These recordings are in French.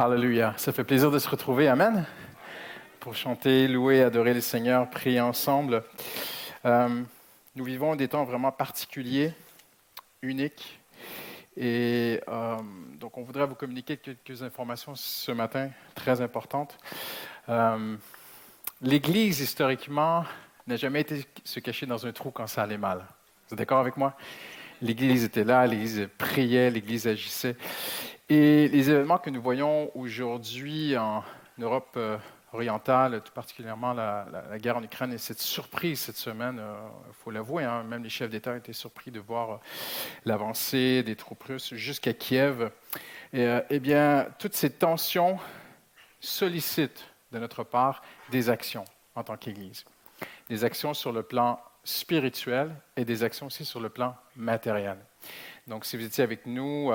Alléluia. Ça fait plaisir de se retrouver. Amen. Pour chanter, louer, adorer le Seigneur, prier ensemble. Euh, nous vivons des temps vraiment particuliers, uniques. Et euh, donc, on voudrait vous communiquer quelques informations ce matin, très importantes. Euh, L'Église, historiquement, n'a jamais été se cacher dans un trou quand ça allait mal. Vous êtes d'accord avec moi? L'Église était là, l'Église priait, l'Église agissait. Et les événements que nous voyons aujourd'hui en Europe euh, orientale, tout particulièrement la, guerre en Ukraine, et cette surprise cette semaine, il euh, faut l'avouer, hein, même les chefs d'État étaient surpris de voir euh, l'avancée des troupes russes jusqu'à Kiev. Et, eh bien, toutes ces tensions sollicitent de notre part des actions en tant qu'Église. Des actions sur le plan spirituel et des actions aussi sur le plan matériel. Donc, si vous étiez avec nous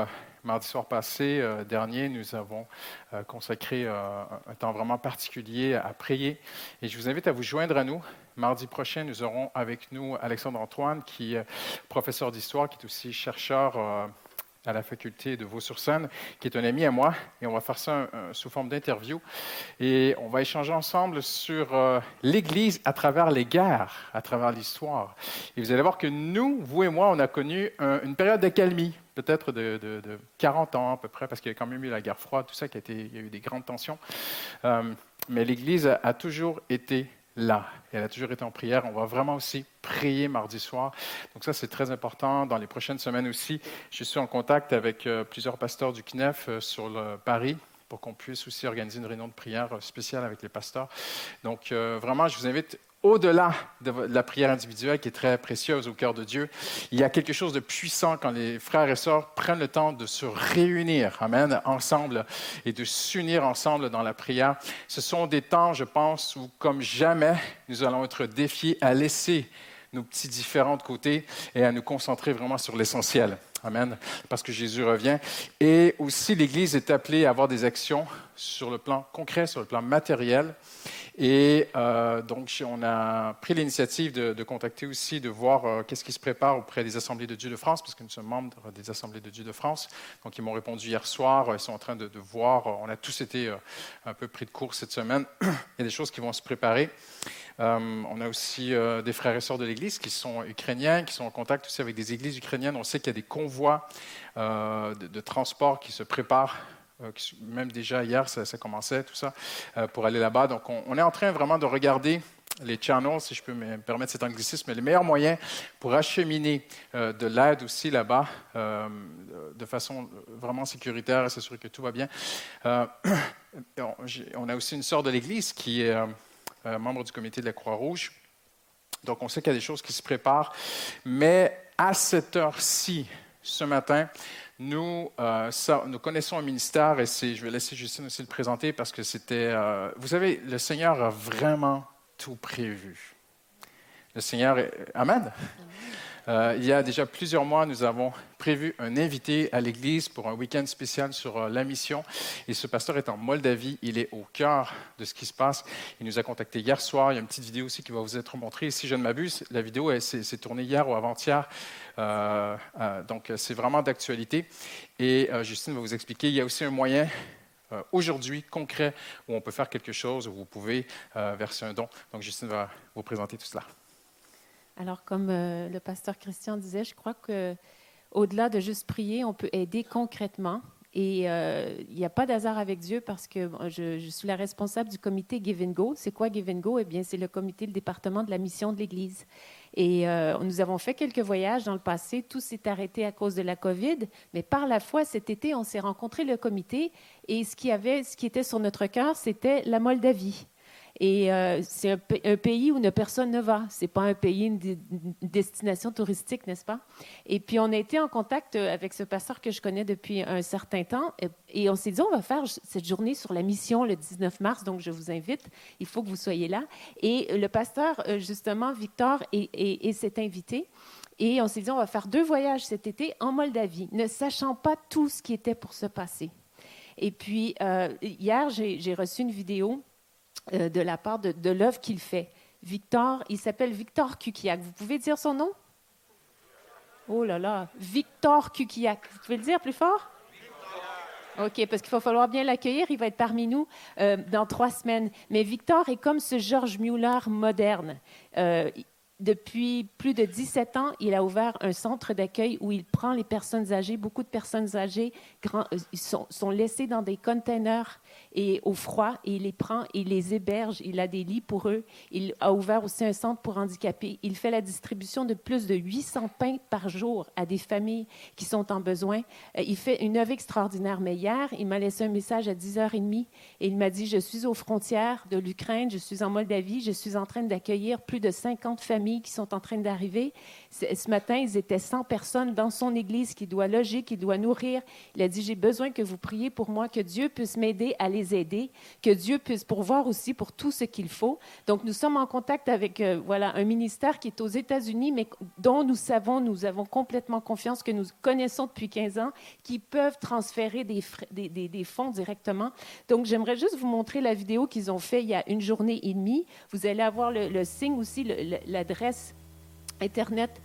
Mardi soir passé, euh, dernier, nous avons euh, consacré euh, un temps vraiment particulier à prier. Et je vous invite à vous joindre à nous. Mardi prochain, nous aurons avec nous Alexandre Antoine, qui est professeur d'histoire, qui est aussi chercheur à la faculté de Vaux-sur-Seine, qui est un ami à moi, et on va faire ça sous forme d'interview. Et on va échanger ensemble sur l'Église à travers les guerres, à travers l'histoire. Et vous allez voir que nous, vous et moi, on a connu une période d'accalmie peut-être de, 40 ans à peu près, parce qu'il y a quand même eu la guerre froide, tout ça, qui a été, il y a eu des grandes tensions. Euh, mais l'Église a, toujours été là. Elle a toujours été en prière. On va vraiment aussi prier mardi soir. Donc ça, c'est très important. Dans les prochaines semaines aussi, je suis en contact avec euh, plusieurs pasteurs du CNEF euh, sur le Paris pour qu'on puisse aussi organiser une réunion de prière spéciale avec les pasteurs. Donc vraiment, je vous invite au-delà de la prière individuelle qui est très précieuse au cœur de Dieu, il y a quelque chose de puissant quand les frères et sœurs prennent le temps de se réunir, amen, ensemble et de s'unir ensemble dans la prière. Ce sont des temps, je pense, où comme jamais, nous allons être défiés à laisser nos petits différents de côté et à nous concentrer vraiment sur l'essentiel. Amen. Parce que Jésus revient. Et aussi, l'Église est appelée à avoir des actions sur le plan concret, sur le plan matériel. Et euh, donc, on a pris l'initiative de, contacter aussi, de voir euh, qu'est-ce qui se prépare auprès des Assemblées de Dieu de France, parce que nous sommes membres des Assemblées de Dieu de France. Donc, ils m'ont répondu hier soir. Ils sont en train de, voir. On a tous été euh, un peu pris de court cette semaine. Il y a des choses qui vont se préparer. On a aussi des frères et sœurs de l'Église qui sont ukrainiens, qui sont en contact aussi avec des églises ukrainiennes. On sait qu'il y a des convois de, de transport qui se préparent euh, même déjà hier, ça, commençait, tout ça, euh, pour aller là-bas. Donc, on, est en train vraiment de regarder les channels, si je peux me permettre cet anglicisme, les meilleurs moyens pour acheminer euh, de l'aide aussi là-bas de façon vraiment sécuritaire et s'assurer que tout va bien. on a aussi une sœur de l'Église qui est membre du comité de la Croix-Rouge. Donc, on sait qu'il y a des choses qui se préparent. Mais à cette heure-ci, ce matin, nous, euh, nous connaissons un ministère et je vais laisser Justine aussi le présenter parce que c'était, euh, vous savez, le Seigneur a vraiment tout prévu. Le Seigneur, est, Amen. Euh, il y a déjà plusieurs mois, nous avons prévu un invité à l'Église pour un week-end spécial sur euh, la mission. Et ce pasteur est en Moldavie. Il est au cœur de ce qui se passe. Il nous a contacté hier soir. Il y a une petite vidéo aussi qui va vous être montrée. Si je ne m'abuse, la vidéo s'est tournée hier ou avant-hier. Euh, donc, c'est vraiment d'actualité. Et Justine va vous expliquer. Il y a aussi un moyen aujourd'hui concret où on peut faire quelque chose, où vous pouvez verser un don. Donc, Justine va vous présenter tout cela. Alors, comme euh, le pasteur Christian disait, je crois que au-delà de juste prier, on peut aider concrètement. Et euh, il n'y a pas d'hasard avec Dieu parce que je, suis la responsable du comité Give Go. C'est quoi Give Go? Eh bien, c'est le comité, le département de la mission de l'Église. Et euh, nous avons fait quelques voyages dans le passé. Tout s'est arrêté à cause de la COVID. Mais par la foi, cet été, on s'est rencontré le comité. Et ce qui, avait, ce qui était sur notre cœur, c'était la Moldavie. Et euh, c'est un, pays où personne ne va. C'est pas un pays, une, destination touristique, n'est-ce pas? Et puis, on a été en contact avec ce pasteur que je connais depuis un certain temps. Et, on s'est dit, on va faire cette journée sur la mission le 19 mars. Donc, je vous invite. Il faut que vous soyez là. Et le pasteur, euh, justement, Victor, s'est invité. Et on s'est dit, on va faire deux voyages cet été en Moldavie, ne sachant pas tout ce qui était pour se passer. Et puis, euh, hier, j'ai reçu une vidéo euh, de la part de, l'œuvre qu'il fait. Victor, il s'appelle Victor Kukiak. Vous pouvez dire son nom? Oh là là, Victor Kukiak. Vous pouvez le dire plus fort? OK, parce qu'il va falloir bien l'accueillir. Il va être parmi nous euh, dans trois semaines. Mais Victor est comme ce George Mueller moderne. Euh, depuis plus de 17 ans, il a ouvert un centre d'accueil où il prend les personnes âgées. Beaucoup de personnes âgées sont, sont, laissées dans des containers et au froid, et il les prend, il les héberge, il a des lits pour eux. Il a ouvert aussi un centre pour handicapés. Il fait la distribution de plus de 800 pains par jour à des familles qui sont en besoin. Euh, il fait une œuvre extraordinaire. Mais hier, il m'a laissé un message à 10h30 et il m'a dit, je suis aux frontières de l'Ukraine, je suis en Moldavie, je suis en train d'accueillir plus de 50 familles qui sont en train d'arriver. Ce matin, ils étaient 100 personnes dans son église qui doit loger, qui doit nourrir. Il a dit, j'ai besoin que vous priez pour moi, que Dieu puisse m'aider à les aider, que Dieu puisse pourvoir aussi pour tout ce qu'il faut. Donc, nous sommes en contact avec euh, voilà, un ministère qui est aux États-Unis, mais dont nous savons, nous avons complètement confiance, que nous connaissons depuis 15 ans, qui peuvent transférer des, des, fonds directement. Donc, j'aimerais juste vous montrer la vidéo qu'ils ont fait il y a une journée et demie. Vous allez avoir le, le signe aussi, l'adresse Internet.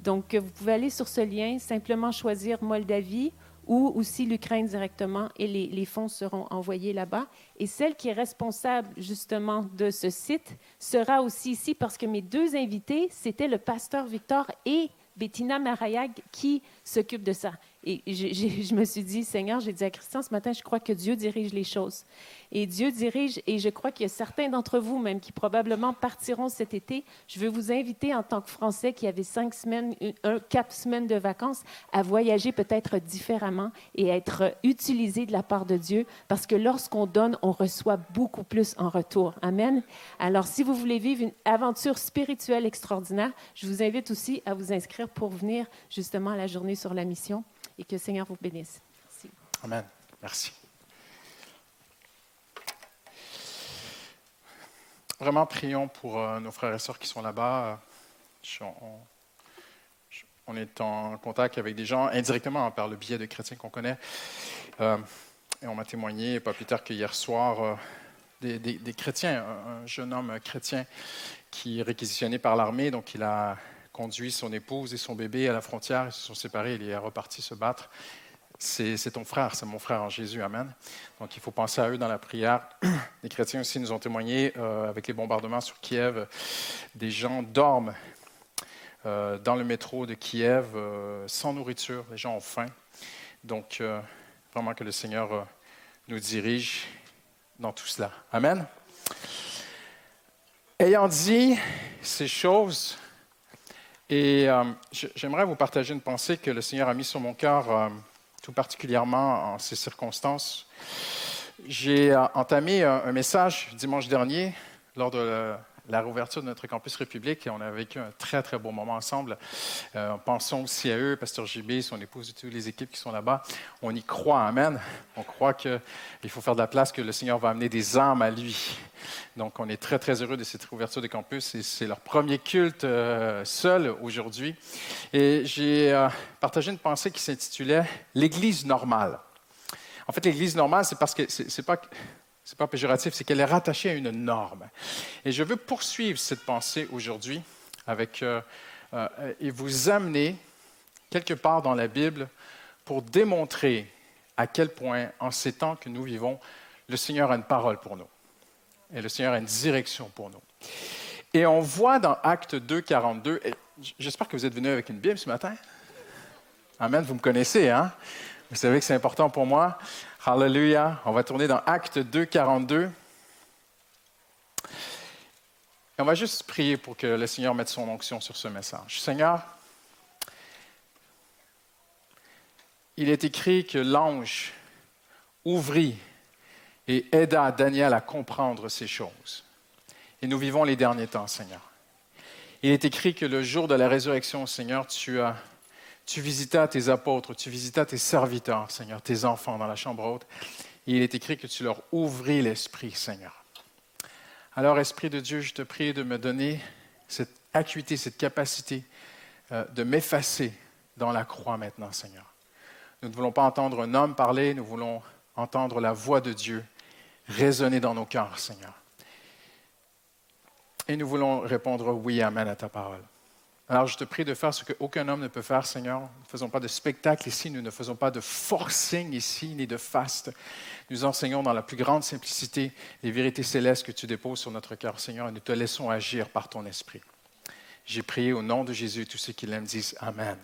Donc, vous pouvez aller sur ce lien, simplement choisir Moldavie ou aussi l'Ukraine directement et les, les, fonds seront envoyés là-bas. Et celle qui est responsable justement de ce site sera aussi ici parce que mes deux invités, c'était le pasteur Victor et Bettina Marayag qui s'occupe de ça. Et je, me suis dit, Seigneur, j'ai dit à Christian ce matin, je crois que Dieu dirige les choses. Et Dieu dirige, et je crois qu'il y a certains d'entre vous même qui probablement partiront cet été. Je veux vous inviter en tant que Français qui avait cinq semaines, un, quatre semaines de vacances, à voyager peut-être différemment et à être utilisé de la part de Dieu, parce que lorsqu'on donne, on reçoit beaucoup plus en retour. Amen. Alors, si vous voulez vivre une aventure spirituelle extraordinaire, je vous invite aussi à vous inscrire pour venir justement à la journée sur la mission et que le Seigneur vous bénisse. Merci. Amen. Merci. Vraiment, prions pour euh, nos frères et sœurs qui sont là-bas. On, on, est en contact avec des gens indirectement par le biais de chrétiens qu'on connaît. Euh, et on m'a témoigné, pas plus tard qu'hier soir, euh, des, chrétiens, un, un jeune homme chrétien qui est réquisitionné par l'armée, donc il a conduit son épouse et son bébé à la frontière, ils se sont séparés, il est reparti se battre. C'est ton frère, c'est mon frère en Jésus, Amen. Donc il faut penser à eux dans la prière. Les chrétiens aussi nous ont témoigné euh, avec les bombardements sur Kiev. Des gens dorment euh, dans le métro de Kiev euh, sans nourriture, les gens ont faim. Donc vraiment que le Seigneur nous dirige dans tout cela. Amen. Ayant dit ces choses, et euh, j'aimerais vous partager une pensée que le Seigneur a mise sur mon cœur, euh, tout particulièrement en ces circonstances. J'ai euh, entamé un, un, message dimanche dernier lors de la, réouverture de notre campus République et on a vécu un très, très beau moment ensemble. Euh, pensons aussi à eux, Pasteur JB, son épouse et toutes les équipes qui sont là-bas. On y croit, Amen. On croit qu'il faut faire de la place, que le Seigneur va amener des âmes à lui. Donc, on est très, très heureux de cette réouverture de campus et c'est leur premier culte euh, seul aujourd'hui. Et j'ai euh, partagé une pensée qui s'intitulait L'Église normale. En fait, l'Église normale, c'est parce que c'est pas c'est pas péjoratif, c'est qu'elle est rattachée à une norme. Et je veux poursuivre cette pensée aujourd'hui avec euh, euh, et vous amener quelque part dans la Bible pour démontrer à quel point, en ces temps que nous vivons, le Seigneur a une parole pour nous. Et le Seigneur a une direction pour nous. Et on voit dans Acte 2, 42, j'espère que vous êtes venus avec une Bible ce matin. Amen, vous me connaissez, hein? Vous savez que c'est important pour moi. Hallelujah. On va tourner dans Acte 2, 42. Et on va juste prier pour que le Seigneur mette son onction sur ce message. Seigneur, il est écrit que l'ange ouvrit et aida Daniel à comprendre ces choses. Et nous vivons les derniers temps, Seigneur. Il est écrit que le jour de la résurrection, Seigneur, tu as tu visitas tes apôtres, tu visitas tes serviteurs, Seigneur, tes enfants dans la chambre haute. Et il est écrit que tu leur ouvris l'esprit, Seigneur. Alors, Esprit de Dieu, je te prie de me donner cette acuité, cette capacité euh, de m'effacer dans la croix maintenant, Seigneur. Nous ne voulons pas entendre un homme parler, nous voulons entendre la voix de Dieu résonner dans nos cœurs, Seigneur. Et nous voulons répondre oui, Amen à ta parole. Alors je te prie de faire ce qu'aucun homme ne peut faire, Seigneur. Nous ne faisons pas de spectacle ici, nous ne faisons pas de forcing ici, ni de faste. Nous enseignons dans la plus grande simplicité les vérités célestes que tu déposes sur notre cœur, Seigneur, et nous te laissons agir par ton esprit. J'ai prié au nom de Jésus, tous ceux qui l'aiment disent Amen.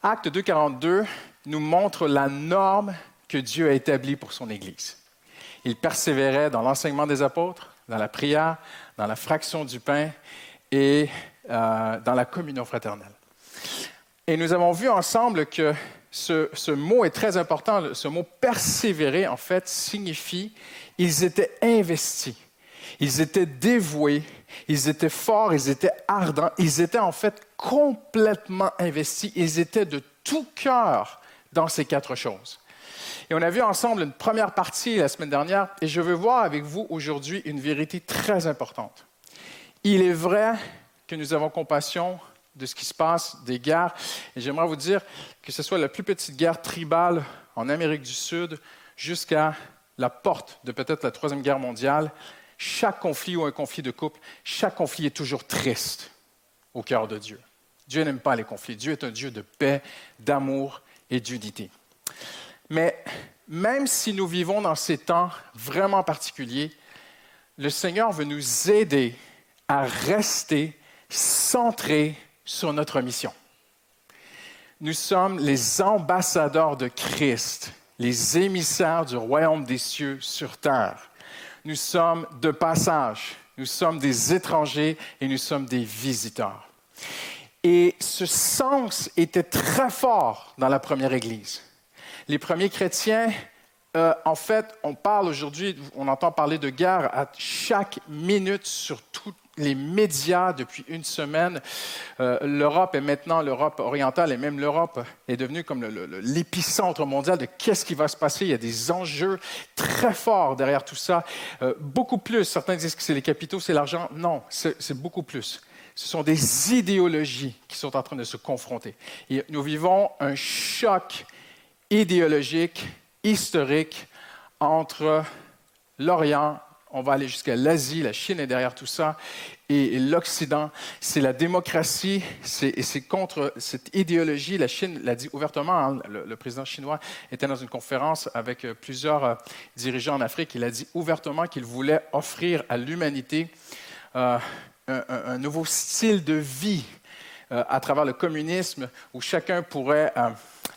Acte 2.42 nous montre la norme que Dieu a établie pour son Église. Il persévérait dans l'enseignement des apôtres, dans la prière, dans la fraction du pain et euh, dans la communion fraternelle. Et nous avons vu ensemble que ce, ce, mot est très important. Ce mot persévérer, en fait, signifie ils étaient investis, ils étaient dévoués, ils étaient forts, ils étaient ardents, ils étaient en fait complètement investis, ils étaient de tout cœur dans ces quatre choses. Et on a vu ensemble une première partie la semaine dernière, et je veux voir avec vous aujourd'hui une vérité très importante. Il est vrai que nous avons compassion de ce qui se passe, des guerres. Et j'aimerais vous dire que ce soit la plus petite guerre tribale en Amérique du Sud jusqu'à la porte de peut-être la Troisième Guerre mondiale, chaque conflit ou un conflit de couple, chaque conflit est toujours triste au cœur de Dieu. Dieu n'aime pas les conflits. Dieu est un Dieu de paix, d'amour et d'unité. Mais même si nous vivons dans ces temps vraiment particuliers, le Seigneur veut nous aider à rester centrés sur notre mission. Nous sommes les ambassadeurs de Christ, les émissaires du royaume des cieux sur terre. Nous sommes de passage, nous sommes des étrangers et nous sommes des visiteurs. Et ce sens était très fort dans la première Église. Les premiers chrétiens, euh, en fait, on parle aujourd'hui, on entend parler de guerre à chaque minute sur toutes les médias depuis une semaine. Euh, L'Europe est maintenant, l'Europe orientale et même l'Europe est devenue comme l'épicentre mondial de qu'est-ce qui va se passer. Il y a des enjeux très forts derrière tout ça. Euh, beaucoup plus. Certains disent que c'est les capitaux, c'est l'argent. Non, c'est beaucoup plus. Ce sont des idéologies qui sont en train de se confronter. Et nous vivons un choc idéologique, historique entre l'Orient on va aller jusqu'à l'Asie, la Chine est derrière tout ça, et, l'Occident, c'est la démocratie, et c'est contre cette idéologie. La Chine l'a dit ouvertement, hein, le, président chinois était dans une conférence avec euh, plusieurs euh, dirigeants en Afrique, il a dit ouvertement qu'il voulait offrir à l'humanité euh, un, nouveau style de vie à travers le communisme, où chacun pourrait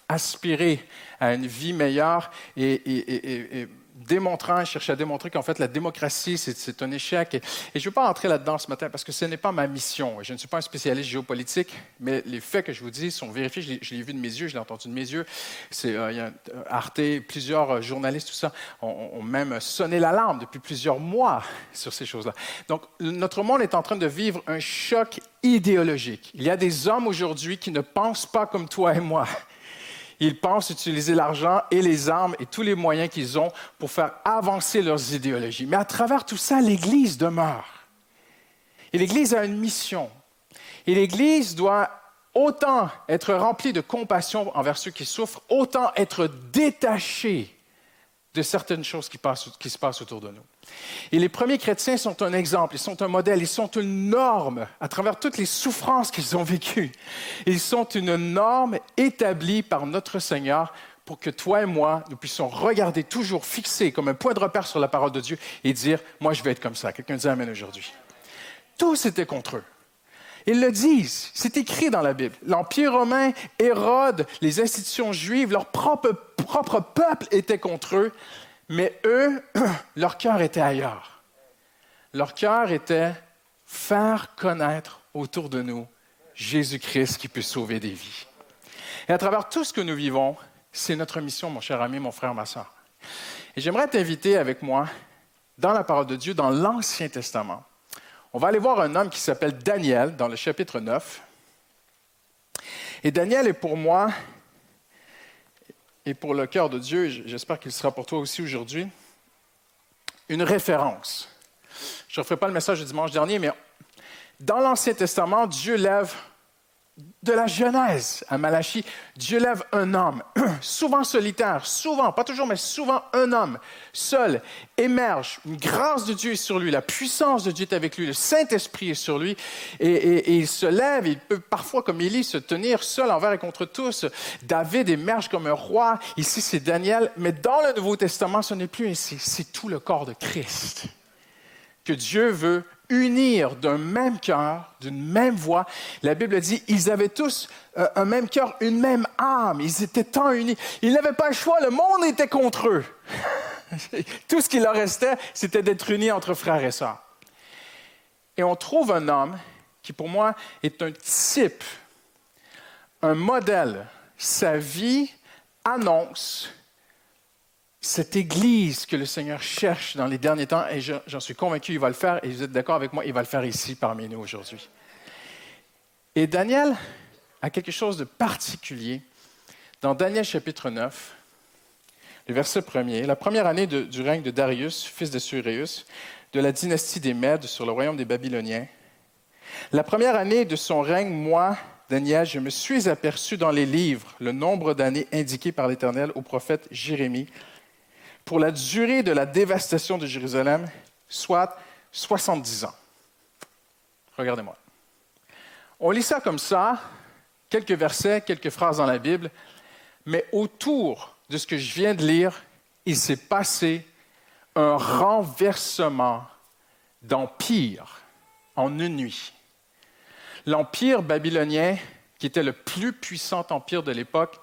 aspirer à une vie meilleure et démontrant, chercher à démontrer qu'en fait la démocratie, c'est un échec. Et, je ne veux pas entrer là-dedans ce matin parce que ce n'est pas ma mission. Je ne suis pas un spécialiste géopolitique, mais les faits que je vous dis sont vérifiés. Je l'ai vu de mes yeux, je l'ai entendu de mes yeux. C'est, euh, euh, Arte, plusieurs euh, journalistes, tout ça, ont, même sonné l'alarme depuis plusieurs mois sur ces choses-là. Donc, notre monde est en train de vivre un choc idéologique. Il y a des hommes aujourd'hui qui ne pensent pas comme toi et moi. Ils pensent utiliser l'argent et les armes et tous les moyens qu'ils ont pour faire avancer leurs idéologies. Mais à travers tout ça, l'Église demeure. Et l'Église a une mission. Et l'Église doit autant être remplie de compassion envers ceux qui souffrent, autant être détachée de certaines choses qui, se passent autour de nous. Et les premiers chrétiens sont un exemple, ils sont un modèle, ils sont une norme à travers toutes les souffrances qu'ils ont vécues. Ils sont une norme établie par notre Seigneur pour que toi et moi, nous puissions regarder toujours fixé comme un point de repère sur la parole de Dieu et dire, moi je vais être comme ça. Quelqu'un dit Amen aujourd'hui. Tous étaient contre eux. Ils le disent, c'est écrit dans la Bible. L'Empire romain, Hérode, les institutions juives, leur propre, propre peuple était contre eux, mais eux, leur cœur était ailleurs. Leur cœur était faire connaître autour de nous Jésus-Christ qui peut sauver des vies. Et à travers tout ce que nous vivons, c'est notre mission, mon cher ami, mon frère, ma soeur. Et j'aimerais t'inviter avec moi dans la parole de Dieu, dans l'Ancien Testament. On va aller voir un homme qui s'appelle Daniel dans le chapitre 9. Et Daniel est pour moi et pour le cœur de Dieu, j'espère qu'il sera pour toi aussi aujourd'hui, une référence. Je ne referai pas le message du dimanche dernier, mais dans l'Ancien Testament, Dieu lève de la Genèse à Malachie, Dieu lève un homme, souvent solitaire, souvent, pas toujours, mais souvent un homme, seul, émerge. Une grâce de Dieu est sur lui, la puissance de Dieu est avec lui, le Saint-Esprit est sur lui, et, il se lève, il peut parfois, comme Élie, se tenir seul envers et contre tous. David émerge comme un roi, ici c'est Daniel, mais dans le Nouveau Testament, ce n'est plus ainsi, c'est tout le corps de Christ que Dieu veut unir d'un même cœur, d'une même voix. La Bible dit, ils avaient tous euh, un même cœur, une même âme. Ils étaient tant unis. Ils n'avaient pas le choix, le monde était contre eux. Tout ce qui leur restait, c'était d'être unis entre frères et sœurs. Et on trouve un homme qui, pour moi, est un type, un modèle. Sa vie annonce cette Église que le Seigneur cherche dans les derniers temps, et j'en suis convaincu, il va le faire, et vous êtes d'accord avec moi, il va le faire ici parmi nous aujourd'hui. Et Daniel a quelque chose de particulier. Dans Daniel chapitre 9, le verset premier, la première année du règne de Darius, fils de Suréus, de la dynastie des Mèdes sur le royaume des Babyloniens, la première année de son règne, moi, Daniel, je me suis aperçu dans les livres le nombre d'années indiquées par l'Éternel au prophète Jérémie, pour la durée de la dévastation de Jérusalem, soit 70 ans. Regardez-moi. On lit ça comme ça, quelques versets, quelques phrases dans la Bible, mais autour de ce que je viens de lire, il s'est passé un renversement d'empire en une nuit. L'empire babylonien, qui était le plus puissant empire de l'époque,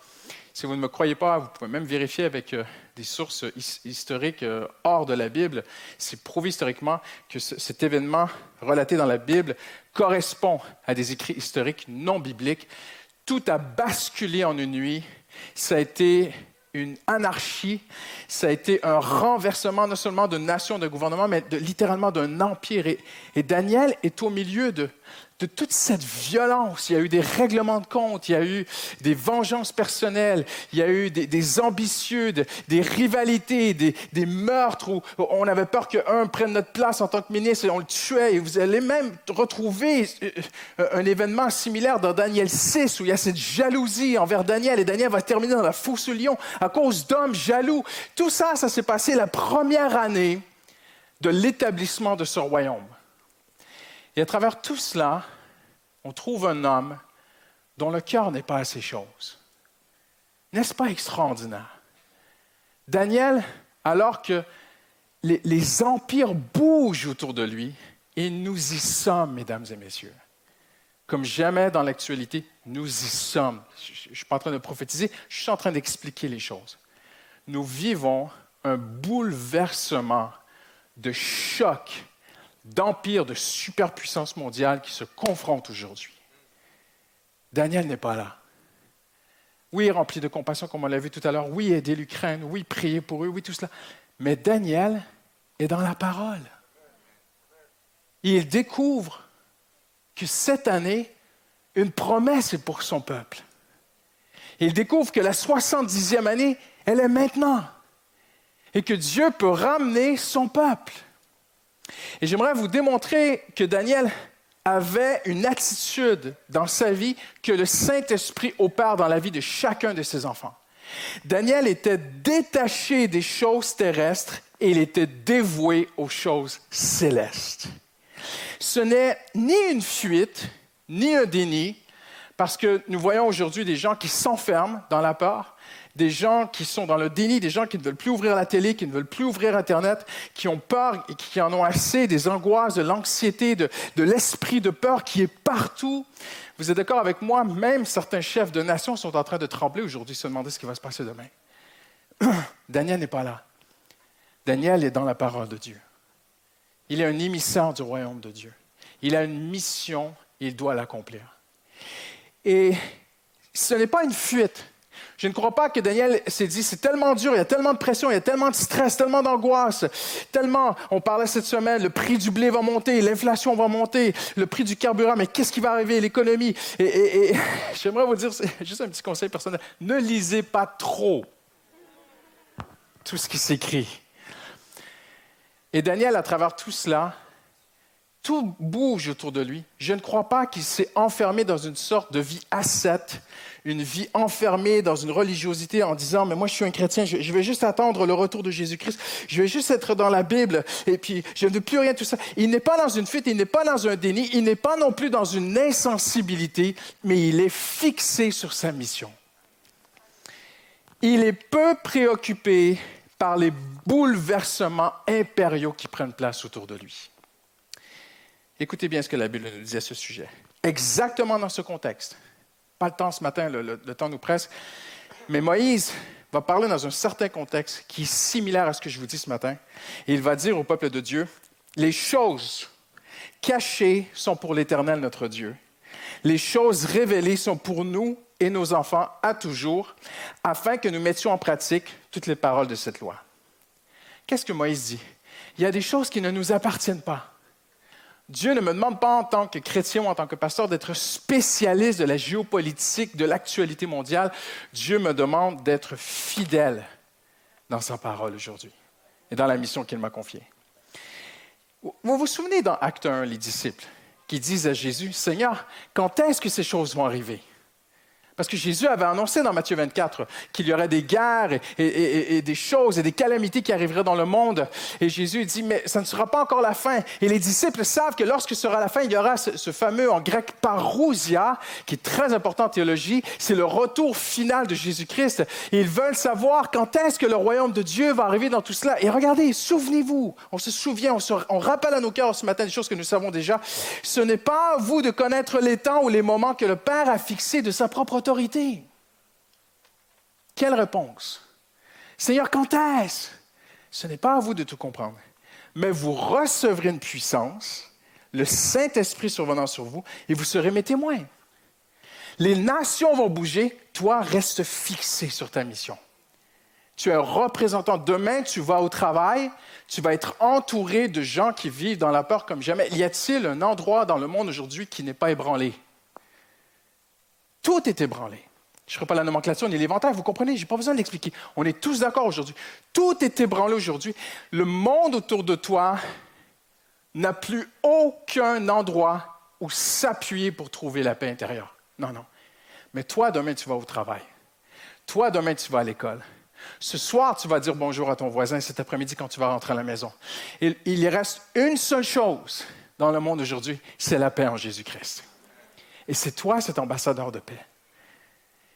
si vous ne me croyez pas, vous pouvez même vérifier avec euh, des sources historiques euh, hors de la Bible. C'est prouvé historiquement que cet événement relaté dans la Bible correspond à des écrits historiques non bibliques. Tout a basculé en une nuit. Ça a été une anarchie, ça a été un renversement non seulement de nation, de gouvernement, mais littéralement d'un empire. et Daniel est au milieu de, de toute cette violence. Il y a eu des règlements de compte, il y a eu des vengeances personnelles, il y a eu des, ambitieux, des rivalités, des, meurtres où on avait peur qu'un prenne notre place en tant que ministre et on le tuait. Et vous allez même retrouver euh, un événement similaire dans Daniel 6 où il y a cette jalousie envers Daniel et Daniel va terminer dans la fosse au lion à cause d'hommes jaloux. Tout ça, ça s'est passé la première année de l'établissement de ce royaume. Et à travers tout cela, on trouve un homme dont le cœur n'est pas à ces choses. N'est-ce pas extraordinaire? Daniel, alors que les, empires bougent autour de lui, et nous y sommes, mesdames et messieurs. Comme jamais dans l'actualité, nous y sommes. Je ne suis pas en train de prophétiser, je suis en train d'expliquer les choses. Nous vivons un bouleversement de choc d'empires, de superpuissance mondiale qui se confrontent aujourd'hui. Daniel n'est pas là. Oui, rempli de compassion, comme on l'a vu tout à l'heure. Oui, aider l'Ukraine. Oui, prier pour eux. Oui, tout cela. Mais Daniel est dans la parole. Il découvre que cette année, une promesse est pour son peuple. Il découvre que la 70e année, elle est maintenant. Et que Dieu peut ramener son peuple. Et j'aimerais vous démontrer que Daniel avait une attitude dans sa vie que le Saint-Esprit opère dans la vie de chacun de ses enfants. Daniel était détaché des choses terrestres et il était dévoué aux choses célestes. Ce n'est ni une fuite, ni un déni, parce que nous voyons aujourd'hui des gens qui s'enferment dans la peur, des gens qui sont dans le déni, des gens qui ne veulent plus ouvrir la télé, qui ne veulent plus ouvrir Internet, qui ont peur et qui en ont assez des angoisses, de l'anxiété, de, l'esprit de peur qui est partout. Vous êtes d'accord avec moi? Même certains chefs de nation sont en train de trembler aujourd'hui, se demander ce qui va se passer demain. Daniel n'est pas là. Daniel est dans la parole de Dieu. Il est un émissaire du royaume de Dieu. Il a une mission il doit l'accomplir. Et ce n'est pas une fuite. Je ne crois pas que Daniel s'est dit, c'est tellement dur, il y a tellement de pression, il y a tellement de stress, tellement d'angoisse, tellement, on parlait cette semaine, le prix du blé va monter, l'inflation va monter, le prix du carburant, mais qu'est-ce qui va arriver, l'économie? Et, j'aimerais vous dire, juste un petit conseil personnel, ne lisez pas trop tout ce qui s'écrit. Et Daniel, à travers tout cela, tout bouge autour de lui. Je ne crois pas qu'il s'est enfermé dans une sorte de vie ascète, une vie enfermée dans une religiosité en disant, mais moi je suis un chrétien, je, vais juste attendre le retour de Jésus-Christ, je vais juste être dans la Bible, et puis je ne veux plus rien, tout ça. Il n'est pas dans une fuite, il n'est pas dans un déni, il n'est pas non plus dans une insensibilité, mais il est fixé sur sa mission. Il est peu préoccupé par les bouleversements impériaux qui prennent place autour de lui. Écoutez bien ce que la Bible nous dit à ce sujet. Exactement dans ce contexte. Pas le temps ce matin, le, temps nous presse. Mais Moïse va parler dans un certain contexte qui est similaire à ce que je vous dis ce matin. Et il va dire au peuple de Dieu, les choses cachées sont pour l'Éternel notre Dieu. Les choses révélées sont pour nous et nos enfants à toujours, afin que nous mettions en pratique toutes les paroles de cette loi. Qu'est-ce que Moïse dit? Il y a des choses qui ne nous appartiennent pas. Dieu ne me demande pas en tant que chrétien ou en tant que pasteur d'être spécialiste de la géopolitique, de l'actualité mondiale. Dieu me demande d'être fidèle dans sa parole aujourd'hui et dans la mission qu'il m'a confiée. Vous vous souvenez dans Acte 1, les disciples qui disent à Jésus, Seigneur, quand est-ce que ces choses vont arriver? Parce que Jésus avait annoncé dans Matthieu 24 qu'il y aurait des guerres et, des choses et des calamités qui arriveraient dans le monde. Et Jésus dit, mais ça ne sera pas encore la fin. Et les disciples savent que lorsque sera la fin, il y aura ce, fameux en grec parousia, qui est très important en théologie. C'est le retour final de Jésus-Christ. Et ils veulent savoir quand est-ce que le royaume de Dieu va arriver dans tout cela. Et regardez, souvenez-vous, on se souvient, on, on rappelle à nos cœurs ce matin des choses que nous savons déjà. Ce n'est pas à vous de connaître les temps ou les moments que le Père a fixés de sa propre autorité. Quelle réponse? Seigneur, quand est-ce? Ce n'est pas à vous de tout comprendre, mais vous recevrez une puissance, le Saint-Esprit survenant sur vous, et vous serez mes témoins. Les nations vont bouger, toi reste fixé sur ta mission. Tu es un représentant. Demain, tu vas au travail, tu vas être entouré de gens qui vivent dans la peur comme jamais. Y a-t-il un endroit dans le monde aujourd'hui qui n'est pas ébranlé? Tout est ébranlé. Je ne ferai pas la nomenclature ni l'éventaire, vous comprenez, je n'ai pas besoin de l'expliquer. On est tous d'accord aujourd'hui. Tout est ébranlé aujourd'hui. Le monde autour de toi n'a plus aucun endroit où s'appuyer pour trouver la paix intérieure. Non, non. Mais toi, demain, tu vas au travail. Toi, demain, tu vas à l'école. Ce soir, tu vas dire bonjour à ton voisin cet après-midi quand tu vas rentrer à la maison. Il, il reste une seule chose dans le monde aujourd'hui, c'est la paix en Jésus-Christ. Et c'est toi cet ambassadeur de paix.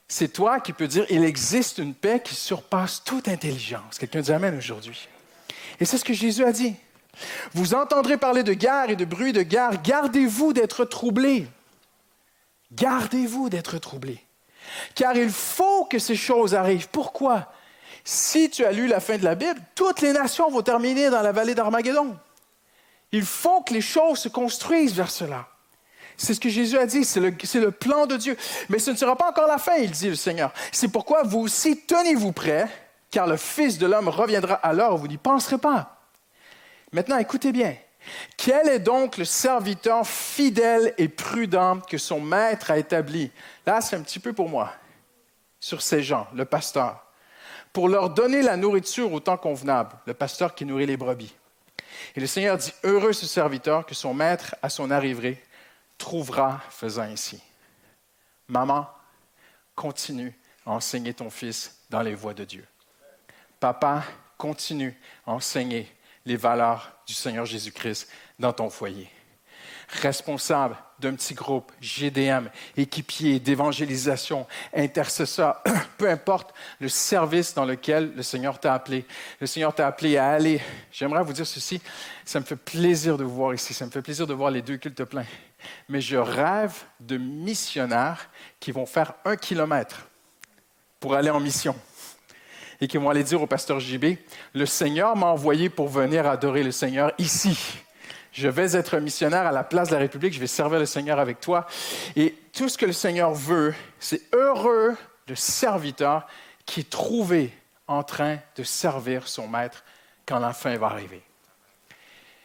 C'est toi qui peux dire, il existe une paix qui surpasse toute intelligence. Quelqu'un dit Amen aujourd'hui. Et c'est ce que Jésus a dit. Vous entendrez parler de guerre et de bruit de guerre. Gardez-vous d'être troublés. Gardez-vous d'être troublés. Car il faut que ces choses arrivent. Pourquoi? Si tu as lu la fin de la Bible, toutes les nations vont terminer dans la vallée d'Armageddon. Il faut que les choses se construisent vers cela. C'est ce que Jésus a dit, c'est le, plan de Dieu. Mais ce ne sera pas encore la fin, il dit le Seigneur. C'est pourquoi vous aussi tenez-vous prêts, car le Fils de l'homme reviendra où vous n'y penserez pas. Maintenant, écoutez bien. Quel est donc le serviteur fidèle et prudent que son maître a établi? Là, c'est un petit peu pour moi, sur ces gens, le pasteur, pour leur donner la nourriture au temps convenable, le pasteur qui nourrit les brebis. Et le Seigneur dit, heureux ce serviteur que son maître, à son arrivée, trouvera faisant ainsi. Maman, continue à enseigner ton fils dans les voies de Dieu. Papa, continue à enseigner les valeurs du Seigneur Jésus-Christ dans ton foyer responsable d'un petit groupe, GDM, équipier d'évangélisation, intercesseur, peu importe le service dans lequel le Seigneur t'a appelé. Le Seigneur t'a appelé à aller. J'aimerais vous dire ceci, ça me fait plaisir de vous voir ici, ça me fait plaisir de voir les deux cultes pleins. Mais je rêve de missionnaires qui vont faire un kilomètre pour aller en mission et qui vont aller dire au pasteur JB, le Seigneur m'a envoyé pour venir adorer le Seigneur ici je vais être missionnaire à la place de la République, je vais servir le Seigneur avec toi. Et tout ce que le Seigneur veut, c'est heureux le serviteur qui est trouvé en train de servir son maître quand la fin va arriver.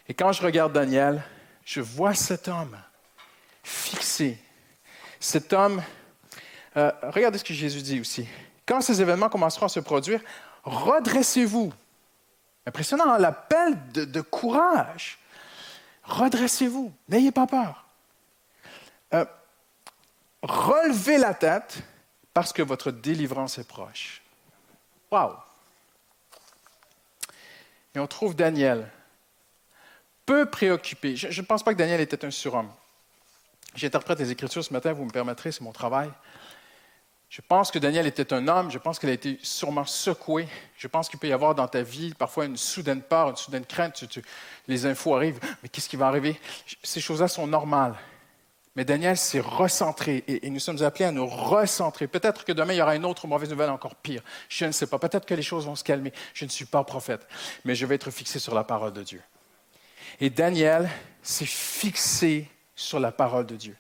Et quand je regarde Daniel, je vois cet homme fixé. Cet homme, euh, regardez ce que Jésus dit aussi. Quand ces événements commenceront à se produire, redressez-vous. Impressionnant, hein, l'appel de courage. Redressez-vous, n'ayez pas peur. Euh, relevez la tête parce que votre délivrance est proche. Wow! Et on trouve Daniel, peu préoccupé. Je ne pense pas que Daniel était un surhomme. J'interprète les Écritures ce matin, vous me permettrez, c'est mon travail. Je pense que Daniel était un homme, je pense qu'il a été sûrement secoué. Je pense qu'il peut y avoir dans ta vie parfois une soudaine peur, une soudaine crainte. les infos arrivent, mais qu'est-ce qui va arriver? Ces choses-là sont normales. Mais Daniel s'est recentré et, nous sommes appelés à nous recentrer. Peut-être que demain, il y aura une autre mauvaise nouvelle encore pire. Je ne sais pas. Peut-être que les choses vont se calmer. Je ne suis pas prophète, mais je vais être fixé sur la parole de Dieu. Et Daniel s'est fixé sur la parole de Dieu.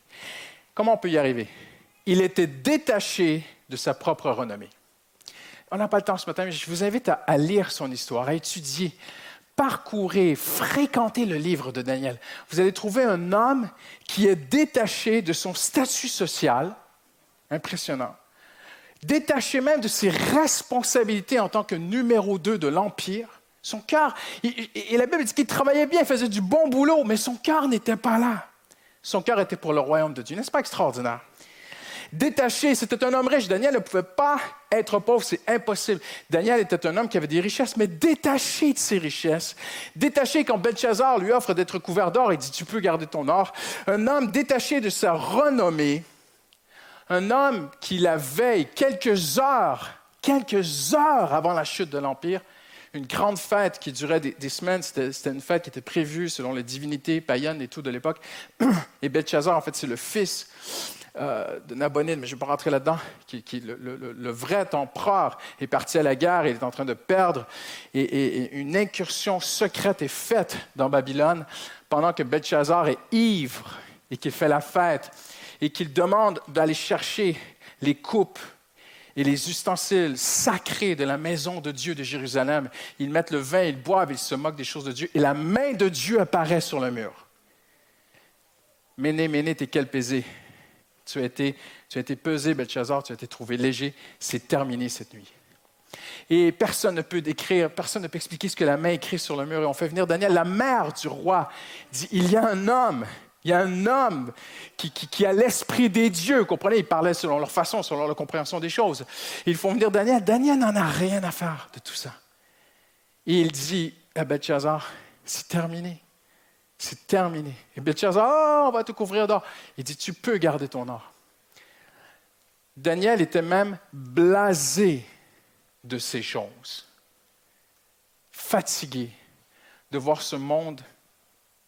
Comment on peut y arriver? Il était détaché de sa propre renommée. On n'a pas le temps ce matin, mais je vous invite à, lire son histoire, à étudier, parcourir, fréquenter le livre de Daniel. Vous allez trouver un homme qui est détaché de son statut social, impressionnant, détaché même de ses responsabilités en tant que numéro 2 de l'Empire. Son cœur, et la Bible dit qu'il travaillait bien, il faisait du bon boulot, mais son cœur n'était pas là. Son cœur était pour le royaume de Dieu. N'est-ce pas extraordinaire? Détaché. C'était un homme riche. Daniel ne pouvait pas être pauvre, c'est impossible. Daniel était un homme qui avait des richesses, mais détaché de ses richesses. Détaché quand Belshazzar lui offre d'être couvert d'or, il dit Tu peux garder ton or. Un homme détaché de sa renommée. Un homme qui, la veille, quelques heures, quelques heures avant la chute de l'Empire, une grande fête qui durait des, semaines. C'était une fête qui était prévue selon les divinités païennes et tout de l'époque. Et Belshazzar, en fait, c'est le fils euh, de Nabonide, mais je ne vais pas rentrer là-dedans, qui, le, vrai empereur est parti à la guerre, il est en train de perdre, et, une incursion secrète est faite dans Babylone pendant que Belshazzar est ivre et qu'il fait la fête, et qu'il demande d'aller chercher les coupes et les ustensiles sacrés de la maison de Dieu de Jérusalem. Ils mettent le vin, ils boivent, ils se moquent des choses de Dieu, et la main de Dieu apparaît sur le mur. Méné, Méné, t'es quel pesé tu as été, tu as été pesé, Belshazzar, tu as été trouvé léger. C'est terminé cette nuit. Et personne ne peut décrire, personne ne peut expliquer ce que la main écrit sur le mur. Et on fait venir Daniel, la mère du roi, dit, il y a un homme, il y a un homme qui, a l'esprit des dieux. Comprenez, ils parlaient selon leur façon, selon leur compréhension des choses. Ils font venir Daniel. Daniel n'en a rien à faire de tout ça. Et il dit à Belshazzar, c'est terminé. C'est terminé. Et Belshazzar, oh, on va te couvrir d'or. Il dit, tu peux garder ton or. Daniel était même blasé de ces choses, fatigué de voir ce monde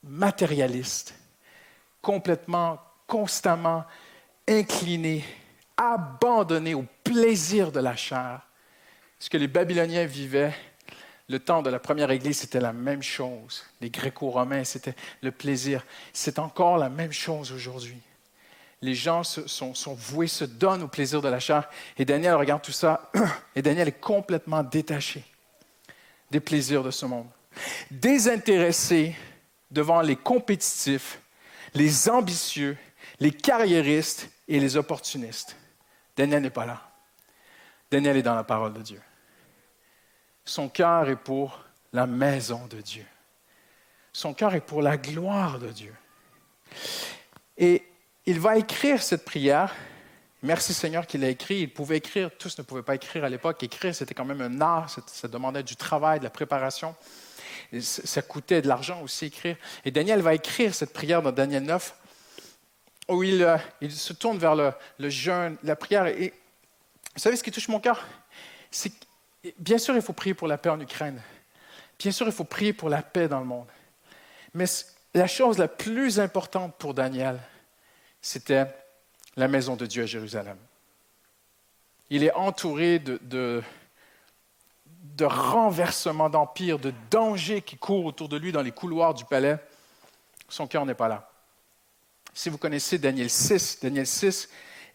matérialiste, complètement, constamment incliné, abandonné au plaisir de la chair. Ce que les Babyloniens vivaient, le temps de la première Église, c'était la même chose. Les Gréco-Romains, c'était le plaisir. C'est encore la même chose aujourd'hui. Les gens sont, voués, se donnent au plaisir de la chair. Et Daniel regarde tout ça, et Daniel est complètement détaché des plaisirs de ce monde. Désintéressé devant les compétitifs, les ambitieux, les carriéristes et les opportunistes. Daniel n'est pas là. Daniel est dans la parole de Dieu. Son cœur est pour la maison de Dieu. Son cœur est pour la gloire de Dieu. Et il va écrire cette prière. Merci Seigneur qu'il a écrit. Il pouvait écrire, tous ne pouvaient pas écrire à l'époque. Écrire, c'était quand même un art, ça demandait du travail, de la préparation. ça coûtait de l'argent aussi écrire. Et Daniel va écrire cette prière dans Daniel 9, où il, euh, il se tourne vers le, le jeûne, la prière. Et vous savez ce qui touche mon cœur? C'est Bien sûr, il faut prier pour la paix en Ukraine. Bien sûr, il faut prier pour la paix dans le monde. Mais la chose la plus importante pour Daniel, c'était la maison de Dieu à Jérusalem. Il est entouré de, renversements d'empire, de dangers qui courent autour de lui dans les couloirs du palais. Son cœur n'est pas là. Si vous connaissez Daniel 6, Daniel 6,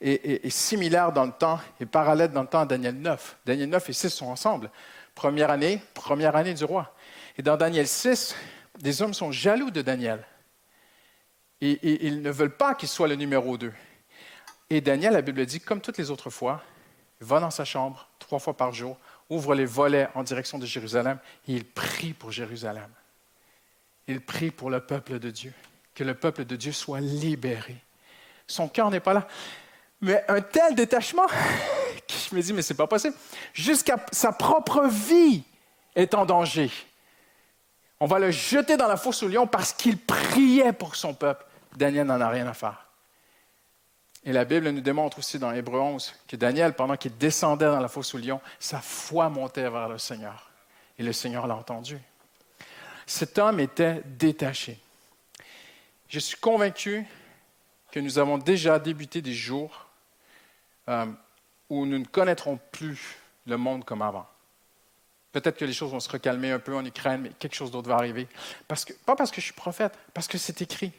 est, similaire dans le temps et parallèle dans le temps à Daniel 9. Daniel 9 et 6 sont ensemble. Première année, première année du roi. Et dans Daniel 6, des hommes sont jaloux de Daniel. Et, ils ne veulent pas qu'il soit le numéro 2. Et Daniel, la Bible dit, comme toutes les autres fois, va dans sa chambre trois fois par jour, ouvre les volets en direction de Jérusalem et il prie pour Jérusalem. il prie pour le peuple de Dieu, que le peuple de Dieu soit libéré. Son cœur n'est pas là. Mais un tel détachement, je me dis, mais c'est pas possible. Jusqu'à sa propre vie est en danger. On va le jeter dans la fosse au lion parce qu'il priait pour son peuple. Daniel n'en a rien à faire. Et la Bible nous démontre aussi dans Hébreu 11 que Daniel, pendant qu'il descendait dans la fosse au lion, sa foi montait vers le Seigneur. Et le Seigneur l'a entendu. Cet homme était détaché. Je suis convaincu que nous avons déjà débuté des jours euh, où nous ne connaîtrons plus le monde comme avant. Peut-être que les choses vont se recalmer un peu en Ukraine, mais quelque chose d'autre va arriver. Pas parce que je suis prophète, parce que c'est écrit.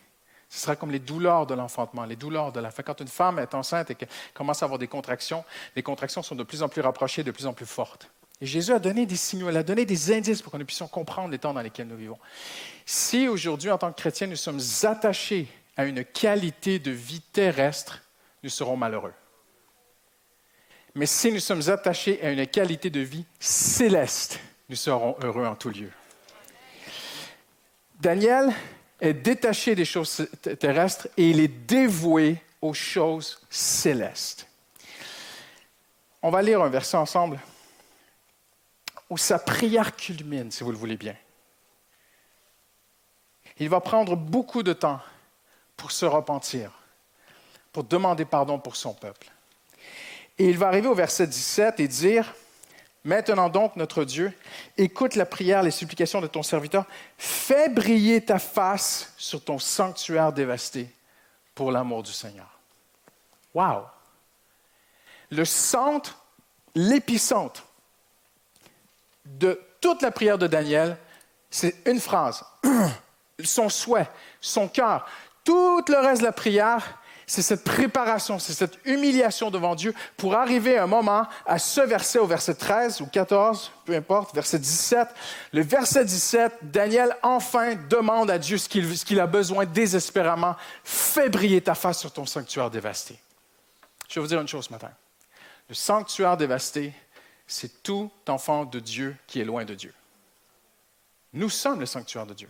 Ce sera comme les douleurs de l'enfantement, les douleurs de la fin. Quand une femme est enceinte et commence à avoir des contractions, les contractions sont de plus en plus rapprochées, de plus en plus fortes. Et Jésus a donné des signaux, il a donné des indices pour que nous puissions comprendre les temps dans lesquels nous vivons. Si aujourd'hui, en tant que chrétiens, nous sommes attachés à une qualité de vie terrestre, nous serons malheureux. Mais si nous sommes attachés à une qualité de vie céleste, nous serons heureux en tout lieu. Daniel est détaché des choses terrestres et il est dévoué aux choses célestes. On va lire un verset ensemble où sa prière culmine, si vous le voulez bien. Il va prendre beaucoup de temps pour se repentir, pour demander pardon pour son peuple. Et il va arriver au verset 17 et dire, Maintenant donc, notre Dieu, écoute la prière, les supplications de ton serviteur, fais briller ta face sur ton sanctuaire dévasté pour l'amour du Seigneur. Wow! Le centre, l'épicentre de toute la prière de Daniel, c'est une phrase. Son souhait, son cœur, tout le reste de la prière, c'est cette préparation, c'est cette humiliation devant Dieu pour arriver à un moment à ce verset, au verset 13 ou 14, peu importe, verset 17. Le verset 17, Daniel enfin demande à Dieu ce qu'il a besoin désespérément. Fais briller ta face sur ton sanctuaire dévasté. Je vais vous dire une chose ce matin. Le sanctuaire dévasté, c'est tout enfant de Dieu qui est loin de Dieu. Nous sommes le sanctuaire de Dieu.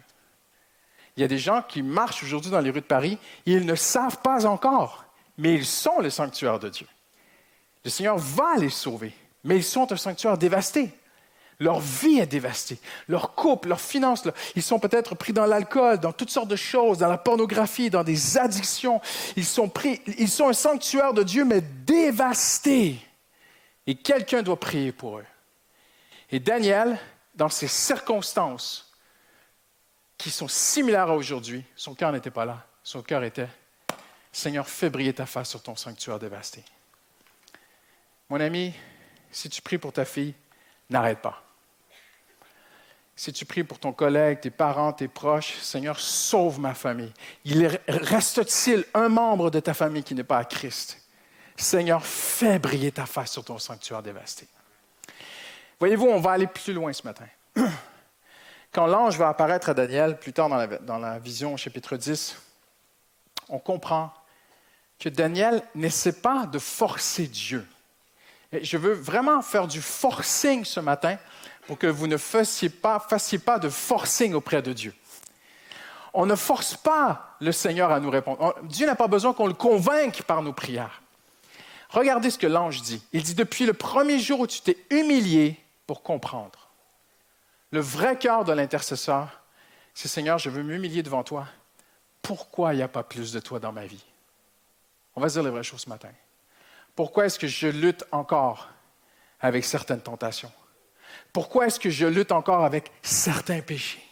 Il y a des gens qui marchent aujourd'hui dans les rues de Paris et ils ne savent pas encore, mais ils sont le sanctuaire de Dieu. Le Seigneur va les sauver, mais ils sont un sanctuaire dévasté. Leur vie est dévastée, leur couple, leurs finances, ils sont peut-être pris dans l'alcool, dans toutes sortes de choses, dans la pornographie, dans des addictions. Ils sont pris, ils sont un sanctuaire de Dieu, mais dévasté. Et quelqu'un doit prier pour eux. Et Daniel, dans ces circonstances, qui sont similaires à aujourd'hui, son cœur n'était pas là. Son cœur était Seigneur, fais briller ta face sur ton sanctuaire dévasté. Mon ami, si tu pries pour ta fille, n'arrête pas. Si tu pries pour ton collègue, tes parents, tes proches, Seigneur, sauve ma famille. Il reste-t-il un membre de ta famille qui n'est pas à Christ? Seigneur, fais briller ta face sur ton sanctuaire dévasté. Voyez-vous, on va aller plus loin ce matin. Quand l'ange va apparaître à Daniel, plus tard dans la, vision au chapitre 10, on comprend que Daniel n'essaie pas de forcer Dieu. Et je veux vraiment faire du forcing ce matin pour que vous ne fassiez pas, fassiez pas de forcing auprès de Dieu. On ne force pas le Seigneur à nous répondre. Dieu n'a pas besoin qu'on le convainque par nos prières. Regardez ce que l'ange dit. Il dit, depuis le premier jour où tu t'es humilié pour comprendre, le vrai cœur de l'intercesseur, c'est Seigneur, je veux m'humilier devant toi. Pourquoi il n'y a pas plus de toi dans ma vie? On va se dire les vraies choses ce matin. Pourquoi est-ce que je lutte encore avec certaines tentations? Pourquoi est-ce que je lutte encore avec certains péchés?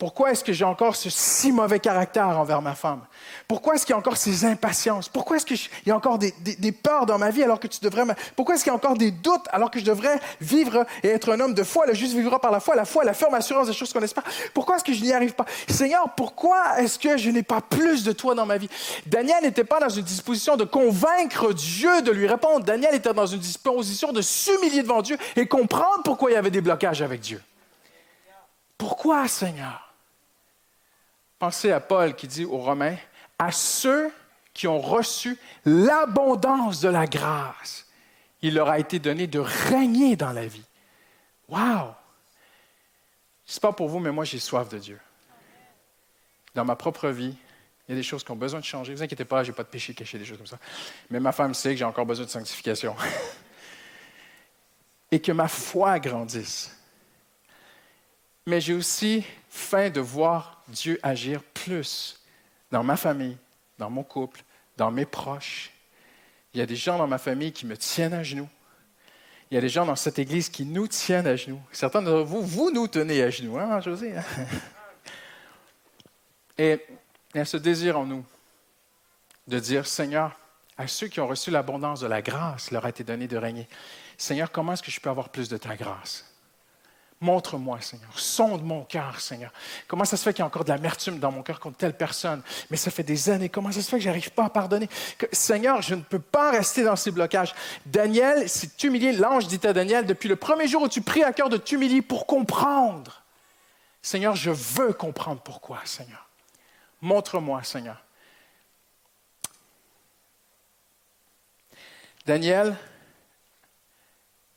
Pourquoi est-ce que j'ai encore ce si mauvais caractère envers ma femme? Pourquoi est-ce qu'il y a encore ces impatiences? Pourquoi est-ce qu'il y a encore des, peurs dans ma vie alors que tu devrais... Pourquoi est-ce qu'il y a encore des doutes alors que je devrais vivre et être un homme de foi? Le juste vivra par la foi, la foi, la ferme assurance des choses qu'on espère. Pourquoi est-ce que je n'y arrive pas? Seigneur, pourquoi est-ce que je n'ai pas plus de toi dans ma vie? Daniel n'était pas dans une disposition de convaincre Dieu de lui répondre. Daniel était dans une disposition de s'humilier devant Dieu et comprendre pourquoi il y avait des blocages avec Dieu. Pourquoi, Seigneur? Pensez à Paul qui dit aux Romains, à ceux qui ont reçu l'abondance de la grâce, il leur a été donné de régner dans la vie. Wow! C'est pas pour vous, mais moi j'ai soif de Dieu. dans ma propre vie, il y a des choses qui ont besoin de changer. Ne vous inquiétez pas, je n'ai pas de péché caché, des choses comme ça. Mais ma femme sait que j'ai encore besoin de sanctification. Et que ma foi grandisse. Mais j'ai aussi faim de voir Dieu agir plus dans ma famille, dans mon couple, dans mes proches. Il y a des gens dans ma famille qui me tiennent à genoux. Il y a des gens dans cette église qui nous tiennent à genoux. Certains de vous, vous nous tenez à genoux, hein, José? Et il y a ce désir en nous de dire, Seigneur, à ceux qui ont reçu l'abondance de la grâce, leur a été donné de régner. Seigneur, comment est-ce que je peux avoir plus de ta grâce? Montre-moi, Seigneur. Sonde mon cœur, Seigneur. Comment ça se fait qu'il y a encore de l'amertume dans mon cœur contre telle personne? Mais ça fait des années. Comment ça se fait que je n'arrive pas à pardonner? Seigneur, je ne peux pas rester dans ces blocages. Daniel s'est humilié. L'ange dit à Daniel, depuis le premier jour où tu pries à cœur de t'humilier pour comprendre. Seigneur, je veux comprendre pourquoi, Seigneur. Montre-moi, Seigneur. Daniel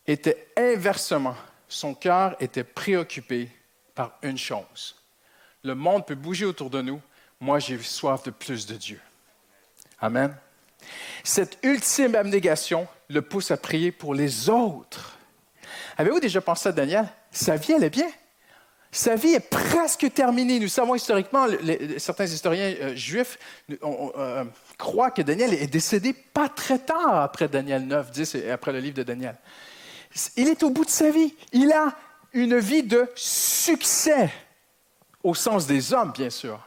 était inversement, son cœur était préoccupé par une chose. Le monde peut bouger autour de nous, moi j'ai soif de plus de Dieu. Amen. Cette ultime abnégation le pousse à prier pour les autres. Avez-vous déjà pensé à Daniel? Sa vie, elle est bien. Sa vie est presque terminée. Nous savons historiquement, certains historiens euh, juifs euh, croient que Daniel est décédé pas très tard après Daniel 9, 10 et après le livre de Daniel. Il est au bout de sa vie. Il a une vie de succès, au sens des hommes, bien sûr.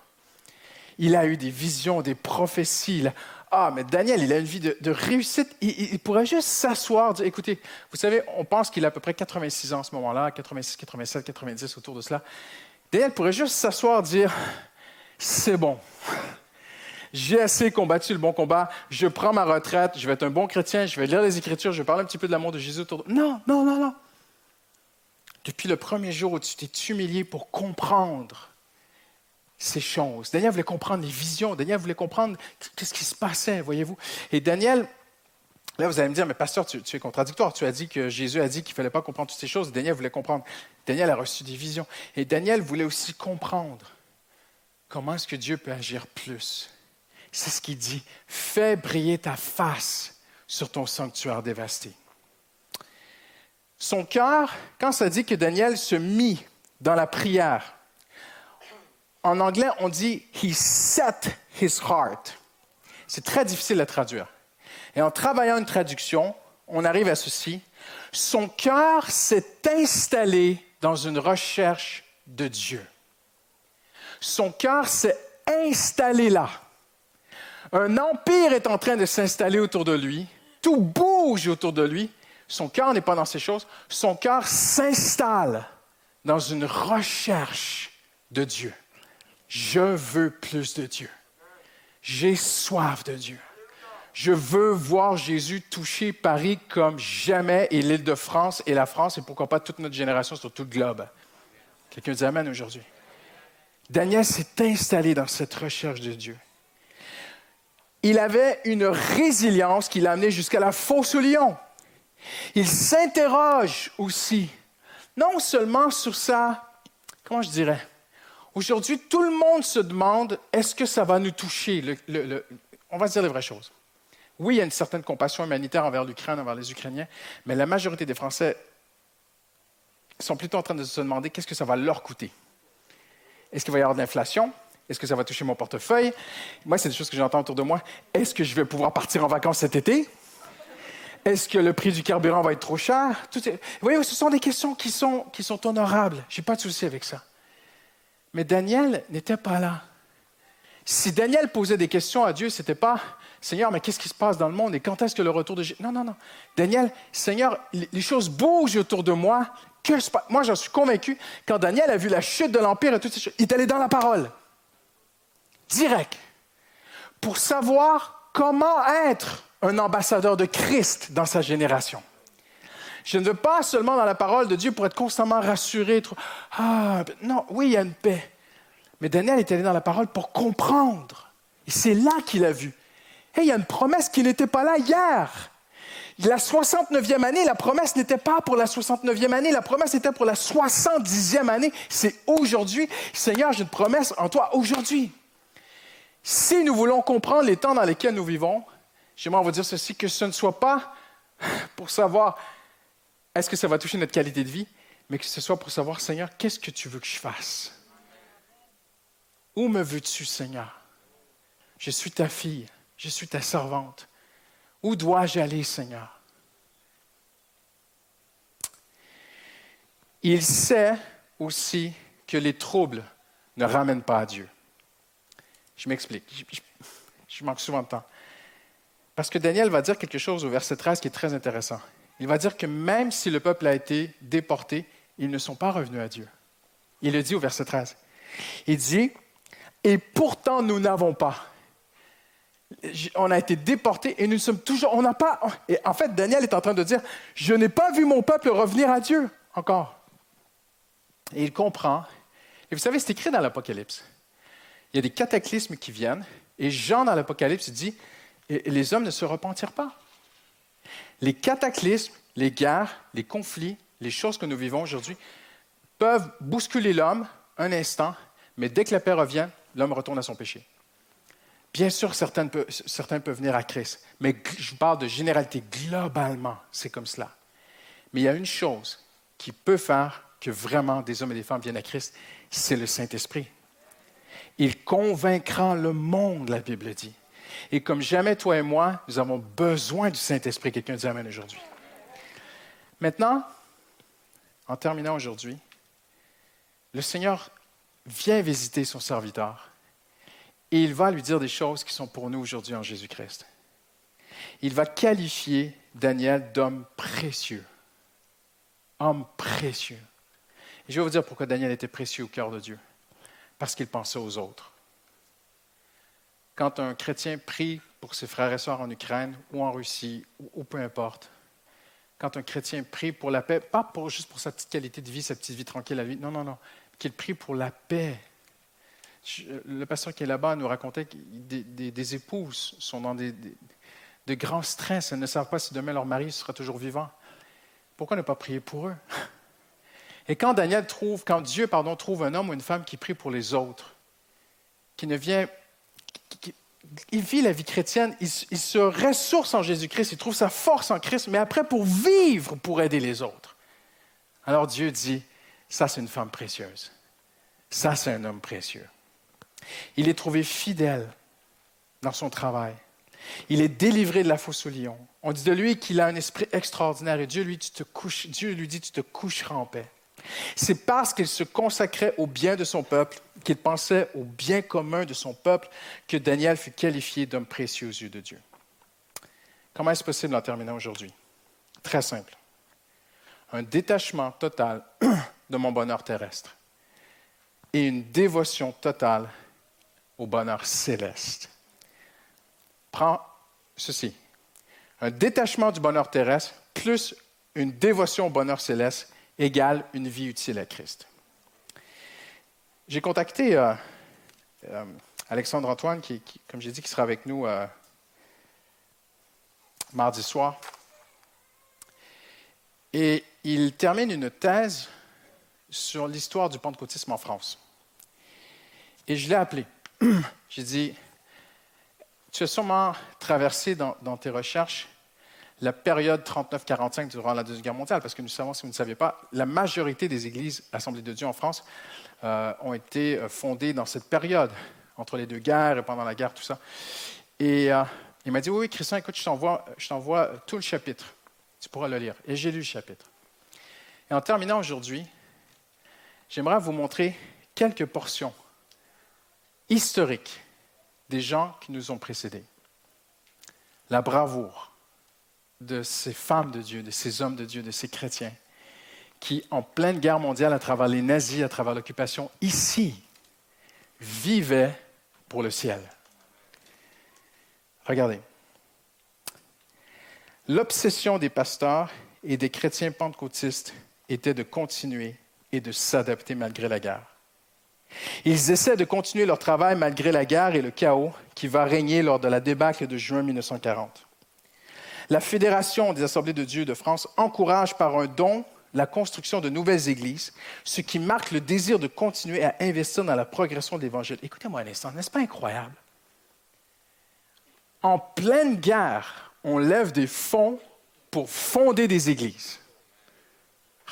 Il a eu des visions, des prophéties. Ah, mais Daniel, il a une vie de, réussite. Il, pourrait juste s'asseoir, dire, écoutez, vous savez, on pense qu'il a à peu près 86 ans en ce moment-là, 86, 87, 90, autour de cela. Daniel pourrait juste s'asseoir, dire, c'est bon. J'ai assez combattu le bon combat, je prends ma retraite, je vais être un bon chrétien, je vais lire les Écritures, je vais parler un petit peu de l'amour de Jésus autour de... Non, non, non, non. Depuis le premier jour où tu t'es humilié pour comprendre ces choses. Daniel voulait comprendre les visions. Daniel voulait comprendre qu'est-ce qui se passait, voyez-vous. Et Daniel, là, vous allez me dire, mais pasteur, tu, es contradictoire. Tu as dit que Jésus a dit qu'il ne fallait pas comprendre toutes ces choses. Daniel voulait comprendre. Daniel a reçu des visions. Et Daniel voulait aussi comprendre comment est-ce que Dieu peut agir plus. C'est ce qu'il dit. Fais briller ta face sur ton sanctuaire dévasté. Son cœur, quand ça dit que Daniel se mit dans la prière, en anglais, on dit He set his heart. C'est très difficile à traduire. Et en travaillant une traduction, on arrive à ceci. Son cœur s'est installé dans une recherche de Dieu. Son cœur s'est installé là. Un empire est en train de s'installer autour de lui. Tout bouge autour de lui. Son cœur n'est pas dans ces choses. Son cœur s'installe dans une recherche de Dieu. Je veux plus de Dieu. J'ai soif de Dieu. Je veux voir Jésus toucher Paris comme jamais et l'île de France et la France et pourquoi pas toute notre génération sur tout le globe. Quelqu'un dit Amen aujourd'hui. Daniel s'est installé dans cette recherche de Dieu. Il avait une résilience qui l'a amené jusqu'à la fosse au lion. Il s'interroge aussi, non seulement sur sa, comment je dirais, Aujourd'hui, tout le monde se demande est-ce que ça va nous toucher On va dire les vraies choses. Oui, il y a une certaine compassion humanitaire envers l'Ukraine, envers les Ukrainiens, mais la majorité des Français sont plutôt en train de se demander qu'est-ce que ça va leur coûter? Est-ce qu'il va y avoir de l'inflation? Est-ce que ça va toucher mon portefeuille? Moi, c'est des choses que j'entends autour de moi. Est-ce que je vais pouvoir partir en vacances cet été? Est-ce que le prix du carburant va être trop cher? Vous voyez, ce sont des questions qui sont, honorables. Je n'ai pas de souci avec ça. Mais Daniel n'était pas là. Si Daniel posait des questions à Dieu, ce n'était pas Seigneur, mais qu'est-ce qui se passe dans le monde et quand est-ce que le retour de Jésus? Non, non, non. Daniel, Seigneur, les choses bougent autour de moi. Moi, j'en suis convaincu, quand Daniel a vu la chute de l'Empire et toutes ces choses, il est allé dans la parole. Direct. Pour savoir comment être un ambassadeur de Christ dans sa génération. Je ne veux pas seulement dans la parole de Dieu pour être constamment rassuré. Ah, non, oui, il y a une paix. Mais Daniel est allé dans la parole pour comprendre. Et c'est là qu'il a vu. Et il y a une promesse qui n'était pas là hier. La 69e année, la promesse n'était pas pour la 69e année, la promesse était pour la 70e année. C'est aujourd'hui. Seigneur, j'ai une promesse en toi aujourd'hui. Si nous voulons comprendre les temps dans lesquels nous vivons, j'aimerais vous dire ceci, que ce ne soit pas pour savoir est-ce que ça va toucher notre qualité de vie, mais que ce soit pour savoir, Seigneur, qu'est-ce que tu veux que je fasse? Où me veux-tu, Seigneur? Je suis ta fille, je suis ta servante. Où dois-je aller, Seigneur? Il sait aussi que les troubles ne ramènent pas à Dieu. Je m'explique. Je, manque souvent de temps. Parce que Daniel va dire quelque chose au verset 13 qui est très intéressant. Il va dire que même si le peuple a été déporté, ils ne sont pas revenus à Dieu. Il le dit au verset 13. Il dit, et pourtant nous n'avons pas. On a été déportés et nous sommes toujours, on n'a pas. Et en fait, Daniel est en train de dire, je n'ai pas vu mon peuple revenir à Dieu encore. Et il comprend. Et vous savez, c'est écrit dans l'Apocalypse. Il y a des cataclysmes qui viennent et Jean dans l'Apocalypse dit, les hommes ne se repentirent pas. Les cataclysmes, les guerres, les conflits, les choses que nous vivons aujourd'hui peuvent bousculer l'homme un instant, mais dès que la paix revient, l'homme retourne à son péché. Bien sûr, certains peuvent, certains peuvent venir à Christ, mais je parle de généralité. Globalement, c'est comme cela. Mais il y a une chose qui peut faire que vraiment des hommes et des femmes viennent à Christ, c'est le Saint-Esprit. Il convaincra le monde, la Bible dit. Et comme jamais toi et moi, nous avons besoin du Saint-Esprit. Quelqu'un dit Amen aujourd'hui. Maintenant, en terminant aujourd'hui, le Seigneur vient visiter son serviteur et il va lui dire des choses qui sont pour nous aujourd'hui en Jésus-Christ. Il va qualifier Daniel d'homme précieux. Homme précieux. Et je vais vous dire pourquoi Daniel était précieux au cœur de Dieu. Parce qu'il pensait aux autres. Quand un chrétien prie pour ses frères et sœurs en Ukraine ou en Russie ou, peu importe, quand un chrétien prie pour la paix, pas pour, juste pour sa petite qualité de vie, sa petite vie tranquille, la vie, non, non, non, qu'il prie pour la paix. Le pasteur qui est là-bas nous racontait que des, épouses sont dans des, de grands stress, elles ne savent pas si demain leur mari sera toujours vivant. Pourquoi ne pas prier pour eux? Et quand Daniel trouve, quand Dieu, pardon, trouve un homme ou une femme qui prie pour les autres, qui ne vient il vit la vie chrétienne, il, se ressource en Jésus-Christ, il trouve sa force en Christ, mais après pour vivre, pour aider les autres. Alors Dieu dit, ça c'est une femme précieuse, ça c'est un homme précieux. Il est trouvé fidèle dans son travail. Il est délivré de la fosse au lion. On dit de lui qu'il a un esprit extraordinaire et Dieu lui, tu te couches, Dieu lui dit tu te coucheras en paix. C'est parce qu'il se consacrait au bien de son peuple, qu'il pensait au bien commun de son peuple, que Daniel fut qualifié d'homme précieux aux yeux de Dieu. Comment est-ce possible en terminant aujourd'hui? Très simple. Un détachement total de mon bonheur terrestre et une dévotion totale au bonheur céleste. Prends ceci. Un détachement du bonheur terrestre plus une dévotion au bonheur céleste égale une vie utile à Christ. J'ai contacté euh, euh, Alexandre Antoine, qui, comme j'ai dit, qui sera avec nous euh, mardi soir. Et il termine une thèse sur l'histoire du pentecôtisme en France. Et je l'ai appelé. J'ai dit, tu as sûrement traversé dans tes recherches la période 39-45 durant la Deuxième Guerre mondiale, parce que nous savons, si vous ne saviez pas, la majorité des églises Assemblées de Dieu en France euh, ont été euh, fondées dans cette période, entre les deux guerres et pendant la guerre, tout ça. Et euh, il m'a dit, oui, oui, Christian, écoute, je t'envoie tout le chapitre. Tu pourras le lire. Et j'ai lu le chapitre. Et en terminant aujourd'hui, j'aimerais vous montrer quelques portions historiques des gens qui nous ont précédés. La bravoure, de ces femmes de Dieu, de ces hommes de Dieu, de ces chrétiens, qui, en pleine guerre mondiale, à travers les nazis, à travers l'occupation, ici, vivaient pour le ciel. Regardez. L'obsession des pasteurs et des chrétiens pentecôtistes était de continuer et de s'adapter malgré la guerre. Ils essaient de continuer leur travail malgré la guerre et le chaos qui va régner lors de la débâcle de juin 1940. La Fédération des Assemblées de Dieu de France encourage par un don la construction de nouvelles églises, ce qui marque le désir de continuer à investir dans la progression de l'Évangile. Écoutez-moi un instant, n'est-ce pas incroyable? En pleine guerre, on lève des fonds pour fonder des églises.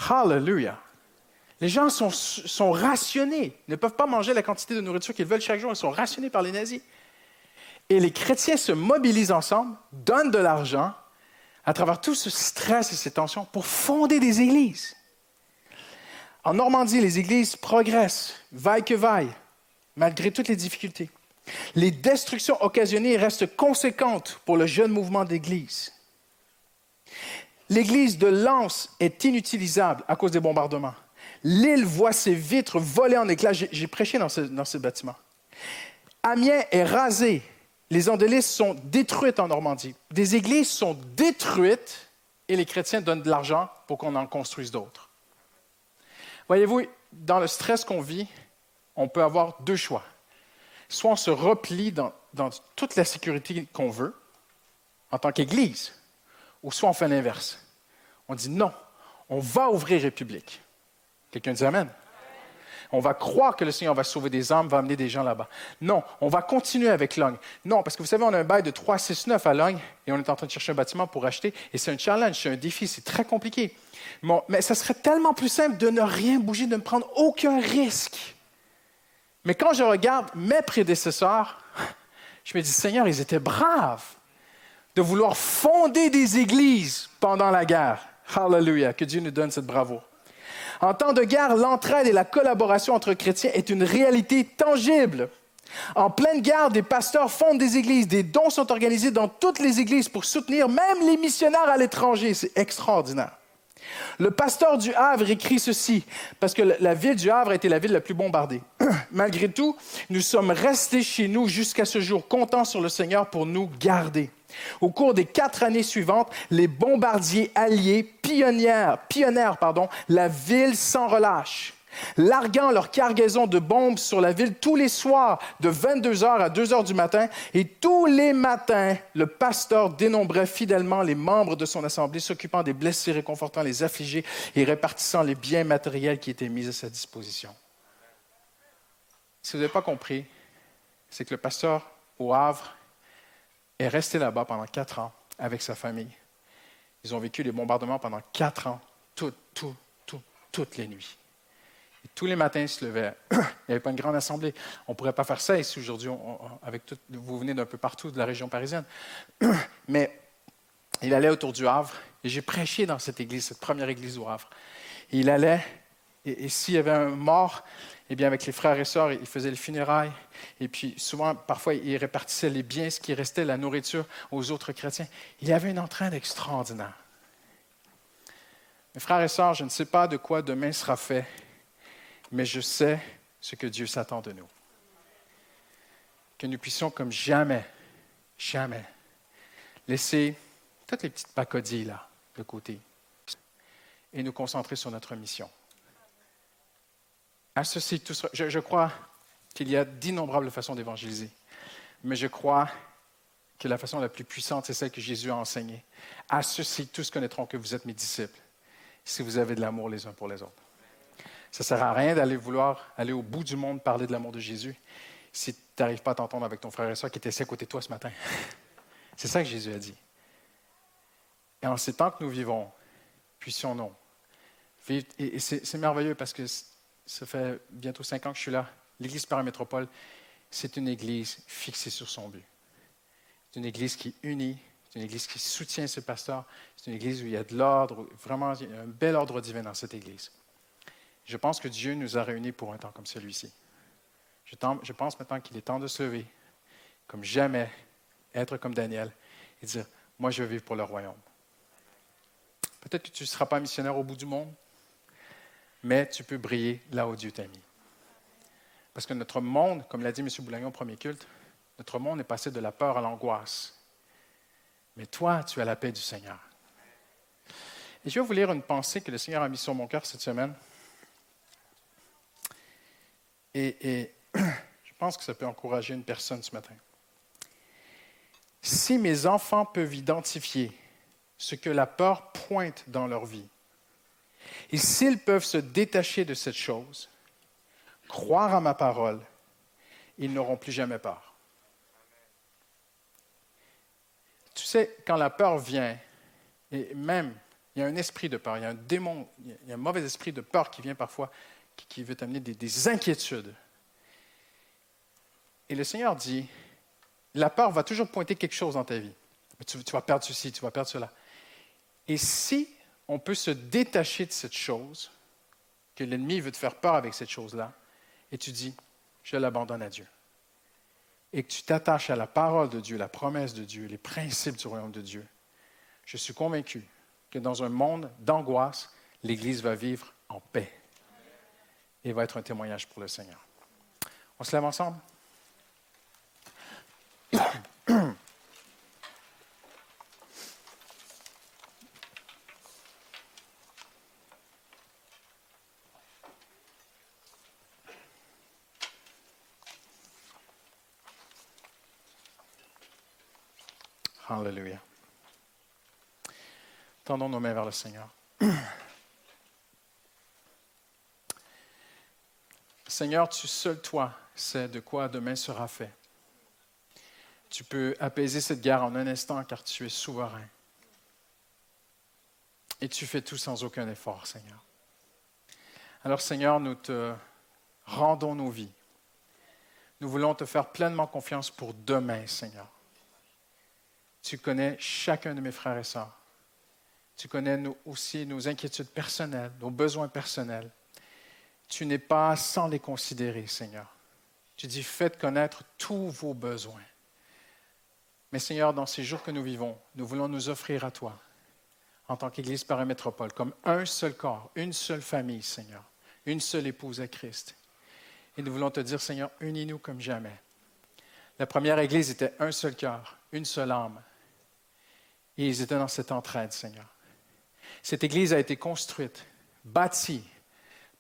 Hallelujah. Les gens sont, sont rationnés, ne peuvent pas manger la quantité de nourriture qu'ils veulent chaque jour, ils sont rationnés par les nazis. Et les chrétiens se mobilisent ensemble, donnent de l'argent à travers tout ce stress et ces tensions pour fonder des églises. En Normandie, les églises progressent, vaille que vaille, malgré toutes les difficultés. Les destructions occasionnées restent conséquentes pour le jeune mouvement d'église. L'église de Lens est inutilisable à cause des bombardements. L'île voit ses vitres voler en éclats. J'ai prêché dans ce, dans ce bâtiment. Amiens est rasé les Andélisses sont détruites en Normandie. Des églises sont détruites et les chrétiens donnent de l'argent pour qu'on en construise d'autres. Voyez-vous, dans le stress qu'on vit, on peut avoir deux choix. Soit on se replie dans, dans toute la sécurité qu'on veut en tant qu'Église, ou soit on fait l'inverse. On dit non, on va ouvrir République. Quelqu'un dit Amen. On va croire que le Seigneur va sauver des âmes, va amener des gens là-bas. Non, on va continuer avec Logne. Non, parce que vous savez, on a un bail de 369 à Logne et on est en train de chercher un bâtiment pour acheter. Et c'est un challenge, c'est un défi, c'est très compliqué. mais ça serait tellement plus simple de ne rien bouger, de ne prendre aucun risque. Mais quand je regarde mes prédécesseurs, je me dis, Seigneur, ils étaient braves de vouloir fonder des églises pendant la guerre. Hallelujah, que Dieu nous donne cette bravoure. En temps de guerre, l'entraide et la collaboration entre chrétiens est une réalité tangible. En pleine guerre, des pasteurs fondent des églises, des dons sont organisés dans toutes les églises pour soutenir même les missionnaires à l'étranger. C'est extraordinaire. Le pasteur du Havre écrit ceci, parce que la ville du Havre a été la ville la plus bombardée. Malgré tout, nous sommes restés chez nous jusqu'à ce jour, comptant sur le Seigneur pour nous garder. Au cours des quatre années suivantes, les bombardiers alliés pionnièrent pardon, la ville sans relâche, larguant leur cargaison de bombes sur la ville tous les soirs de 22h à 2h du matin. Et tous les matins, le pasteur dénombrait fidèlement les membres de son assemblée, s'occupant des blessés, réconfortant les affligés et répartissant les biens matériels qui étaient mis à sa disposition. Si vous n'avez pas compris, c'est que le pasteur au Havre est resté là-bas pendant quatre ans avec sa famille. Ils ont vécu les bombardements pendant quatre ans, toutes, toutes, toutes, toutes les nuits. Et tous les matins, ils se levaient. Il n'y avait pas une grande assemblée. On ne pourrait pas faire ça ici aujourd'hui, avec tout, vous venez d'un peu partout de la région parisienne. Mais il allait autour du Havre, et j'ai prêché dans cette église, cette première église au Havre. Et il allait, et s'il y avait un mort, eh bien, avec les frères et sœurs, ils faisaient le funérailles. Et puis, souvent, parfois, ils répartissaient les biens, ce qui restait, la nourriture, aux autres chrétiens. Il y avait une entraîne extraordinaire. Mes frères et sœurs, je ne sais pas de quoi demain sera fait, mais je sais ce que Dieu s'attend de nous. Que nous puissions, comme jamais, jamais, laisser toutes les petites pacodilles là de côté et nous concentrer sur notre mission associe tout ça. Je, crois qu'il y a d'innombrables façons d'évangéliser, mais je crois que la façon la plus puissante, c'est celle que Jésus a enseignée. À ceci, tous connaîtront que vous êtes mes disciples, si vous avez de l'amour les uns pour les autres. Ça ne sert à rien d'aller vouloir aller au bout du monde parler de l'amour de Jésus si tu n'arrives pas à t'entendre avec ton frère et soeur qui était à côté de toi ce matin. C'est ça que Jésus a dit. Et en ces temps que nous vivons, puissions-nous vivre. Et c'est merveilleux parce que ça fait bientôt cinq ans que je suis là. L'Église Paramétropole, c'est une Église fixée sur son but. C'est une Église qui unit, c'est une Église qui soutient ses pasteurs, c'est une Église où il y a de l'ordre, vraiment il y a un bel ordre divin dans cette Église. Je pense que Dieu nous a réunis pour un temps comme celui-ci. Je, je pense maintenant qu'il est temps de se lever, comme jamais, être comme Daniel et dire, moi je veux vivre pour le royaume. Peut-être que tu ne seras pas missionnaire au bout du monde, mais tu peux briller là où Dieu t'a mis. Parce que notre monde, comme l'a dit M. Boulagnon au premier culte, notre monde est passé de la peur à l'angoisse. Mais toi, tu as la paix du Seigneur. Et je vais vous lire une pensée que le Seigneur a mise sur mon cœur cette semaine. Et, et je pense que ça peut encourager une personne ce matin. Si mes enfants peuvent identifier ce que la peur pointe dans leur vie. Et s'ils peuvent se détacher de cette chose, croire à ma parole, ils n'auront plus jamais peur. Tu sais, quand la peur vient, et même, il y a un esprit de peur, il y a un démon, il y a un mauvais esprit de peur qui vient parfois, qui, veut t'amener des inquiétudes. Et le Seigneur dit, la peur va toujours pointer quelque chose dans ta vie. Tu, vas perdre ceci, tu vas perdre cela. Et si on peut se détacher de cette chose, que l'ennemi veut te faire peur avec cette chose-là, et tu dis, je l'abandonne à Dieu. Et que tu t'attaches à la parole de Dieu, la promesse de Dieu, les principes du royaume de Dieu, je suis convaincu que dans un monde d'angoisse, l'Église va vivre en paix et va être un témoignage pour le Seigneur. On se lève ensemble? Alléluia. Nos mains vers le Seigneur. Seigneur, tu seul, toi, sais de quoi demain sera fait. Tu peux apaiser cette guerre en un instant car tu es souverain. Et tu fais tout sans aucun effort, Seigneur. Alors, Seigneur, nous te rendons nos vies. Nous voulons te faire pleinement confiance pour demain, Seigneur. Tu connais chacun de mes frères et sœurs. Tu connais aussi nos inquiétudes personnelles, nos besoins personnels. Tu n'es pas sans les considérer, Seigneur. Tu dis, faites connaître tous vos besoins. Mais Seigneur, dans ces jours que nous vivons, nous voulons nous offrir à toi en tant qu'Église par métropole, comme un seul corps, une seule famille, Seigneur, une seule épouse à Christ. Et nous voulons te dire, Seigneur, unis-nous comme jamais. La première Église était un seul cœur, une seule âme. Et ils étaient dans cette entraide, Seigneur. Cette Église a été construite, bâtie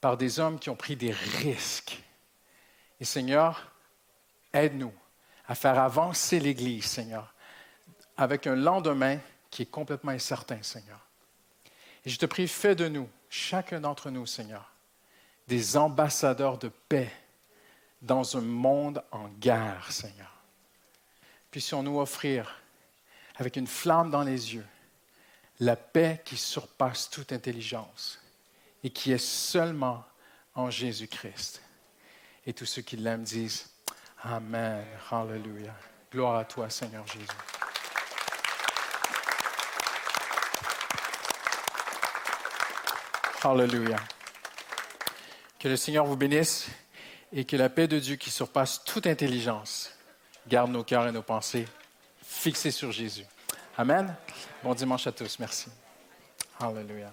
par des hommes qui ont pris des risques. Et Seigneur, aide-nous à faire avancer l'Église, Seigneur, avec un lendemain qui est complètement incertain, Seigneur. Et je te prie, fais de nous, chacun d'entre nous, Seigneur, des ambassadeurs de paix dans un monde en guerre, Seigneur. Puissions-nous offrir, avec une flamme dans les yeux, la paix qui surpasse toute intelligence et qui est seulement en Jésus-Christ. Et tous ceux qui l'aiment disent, Amen. Hallelujah. Gloire à toi, Seigneur Jésus. Hallelujah. Que le Seigneur vous bénisse et que la paix de Dieu qui surpasse toute intelligence garde nos cœurs et nos pensées fixés sur Jésus. Amen. Bon dimanche à tous. Merci. Hallelujah.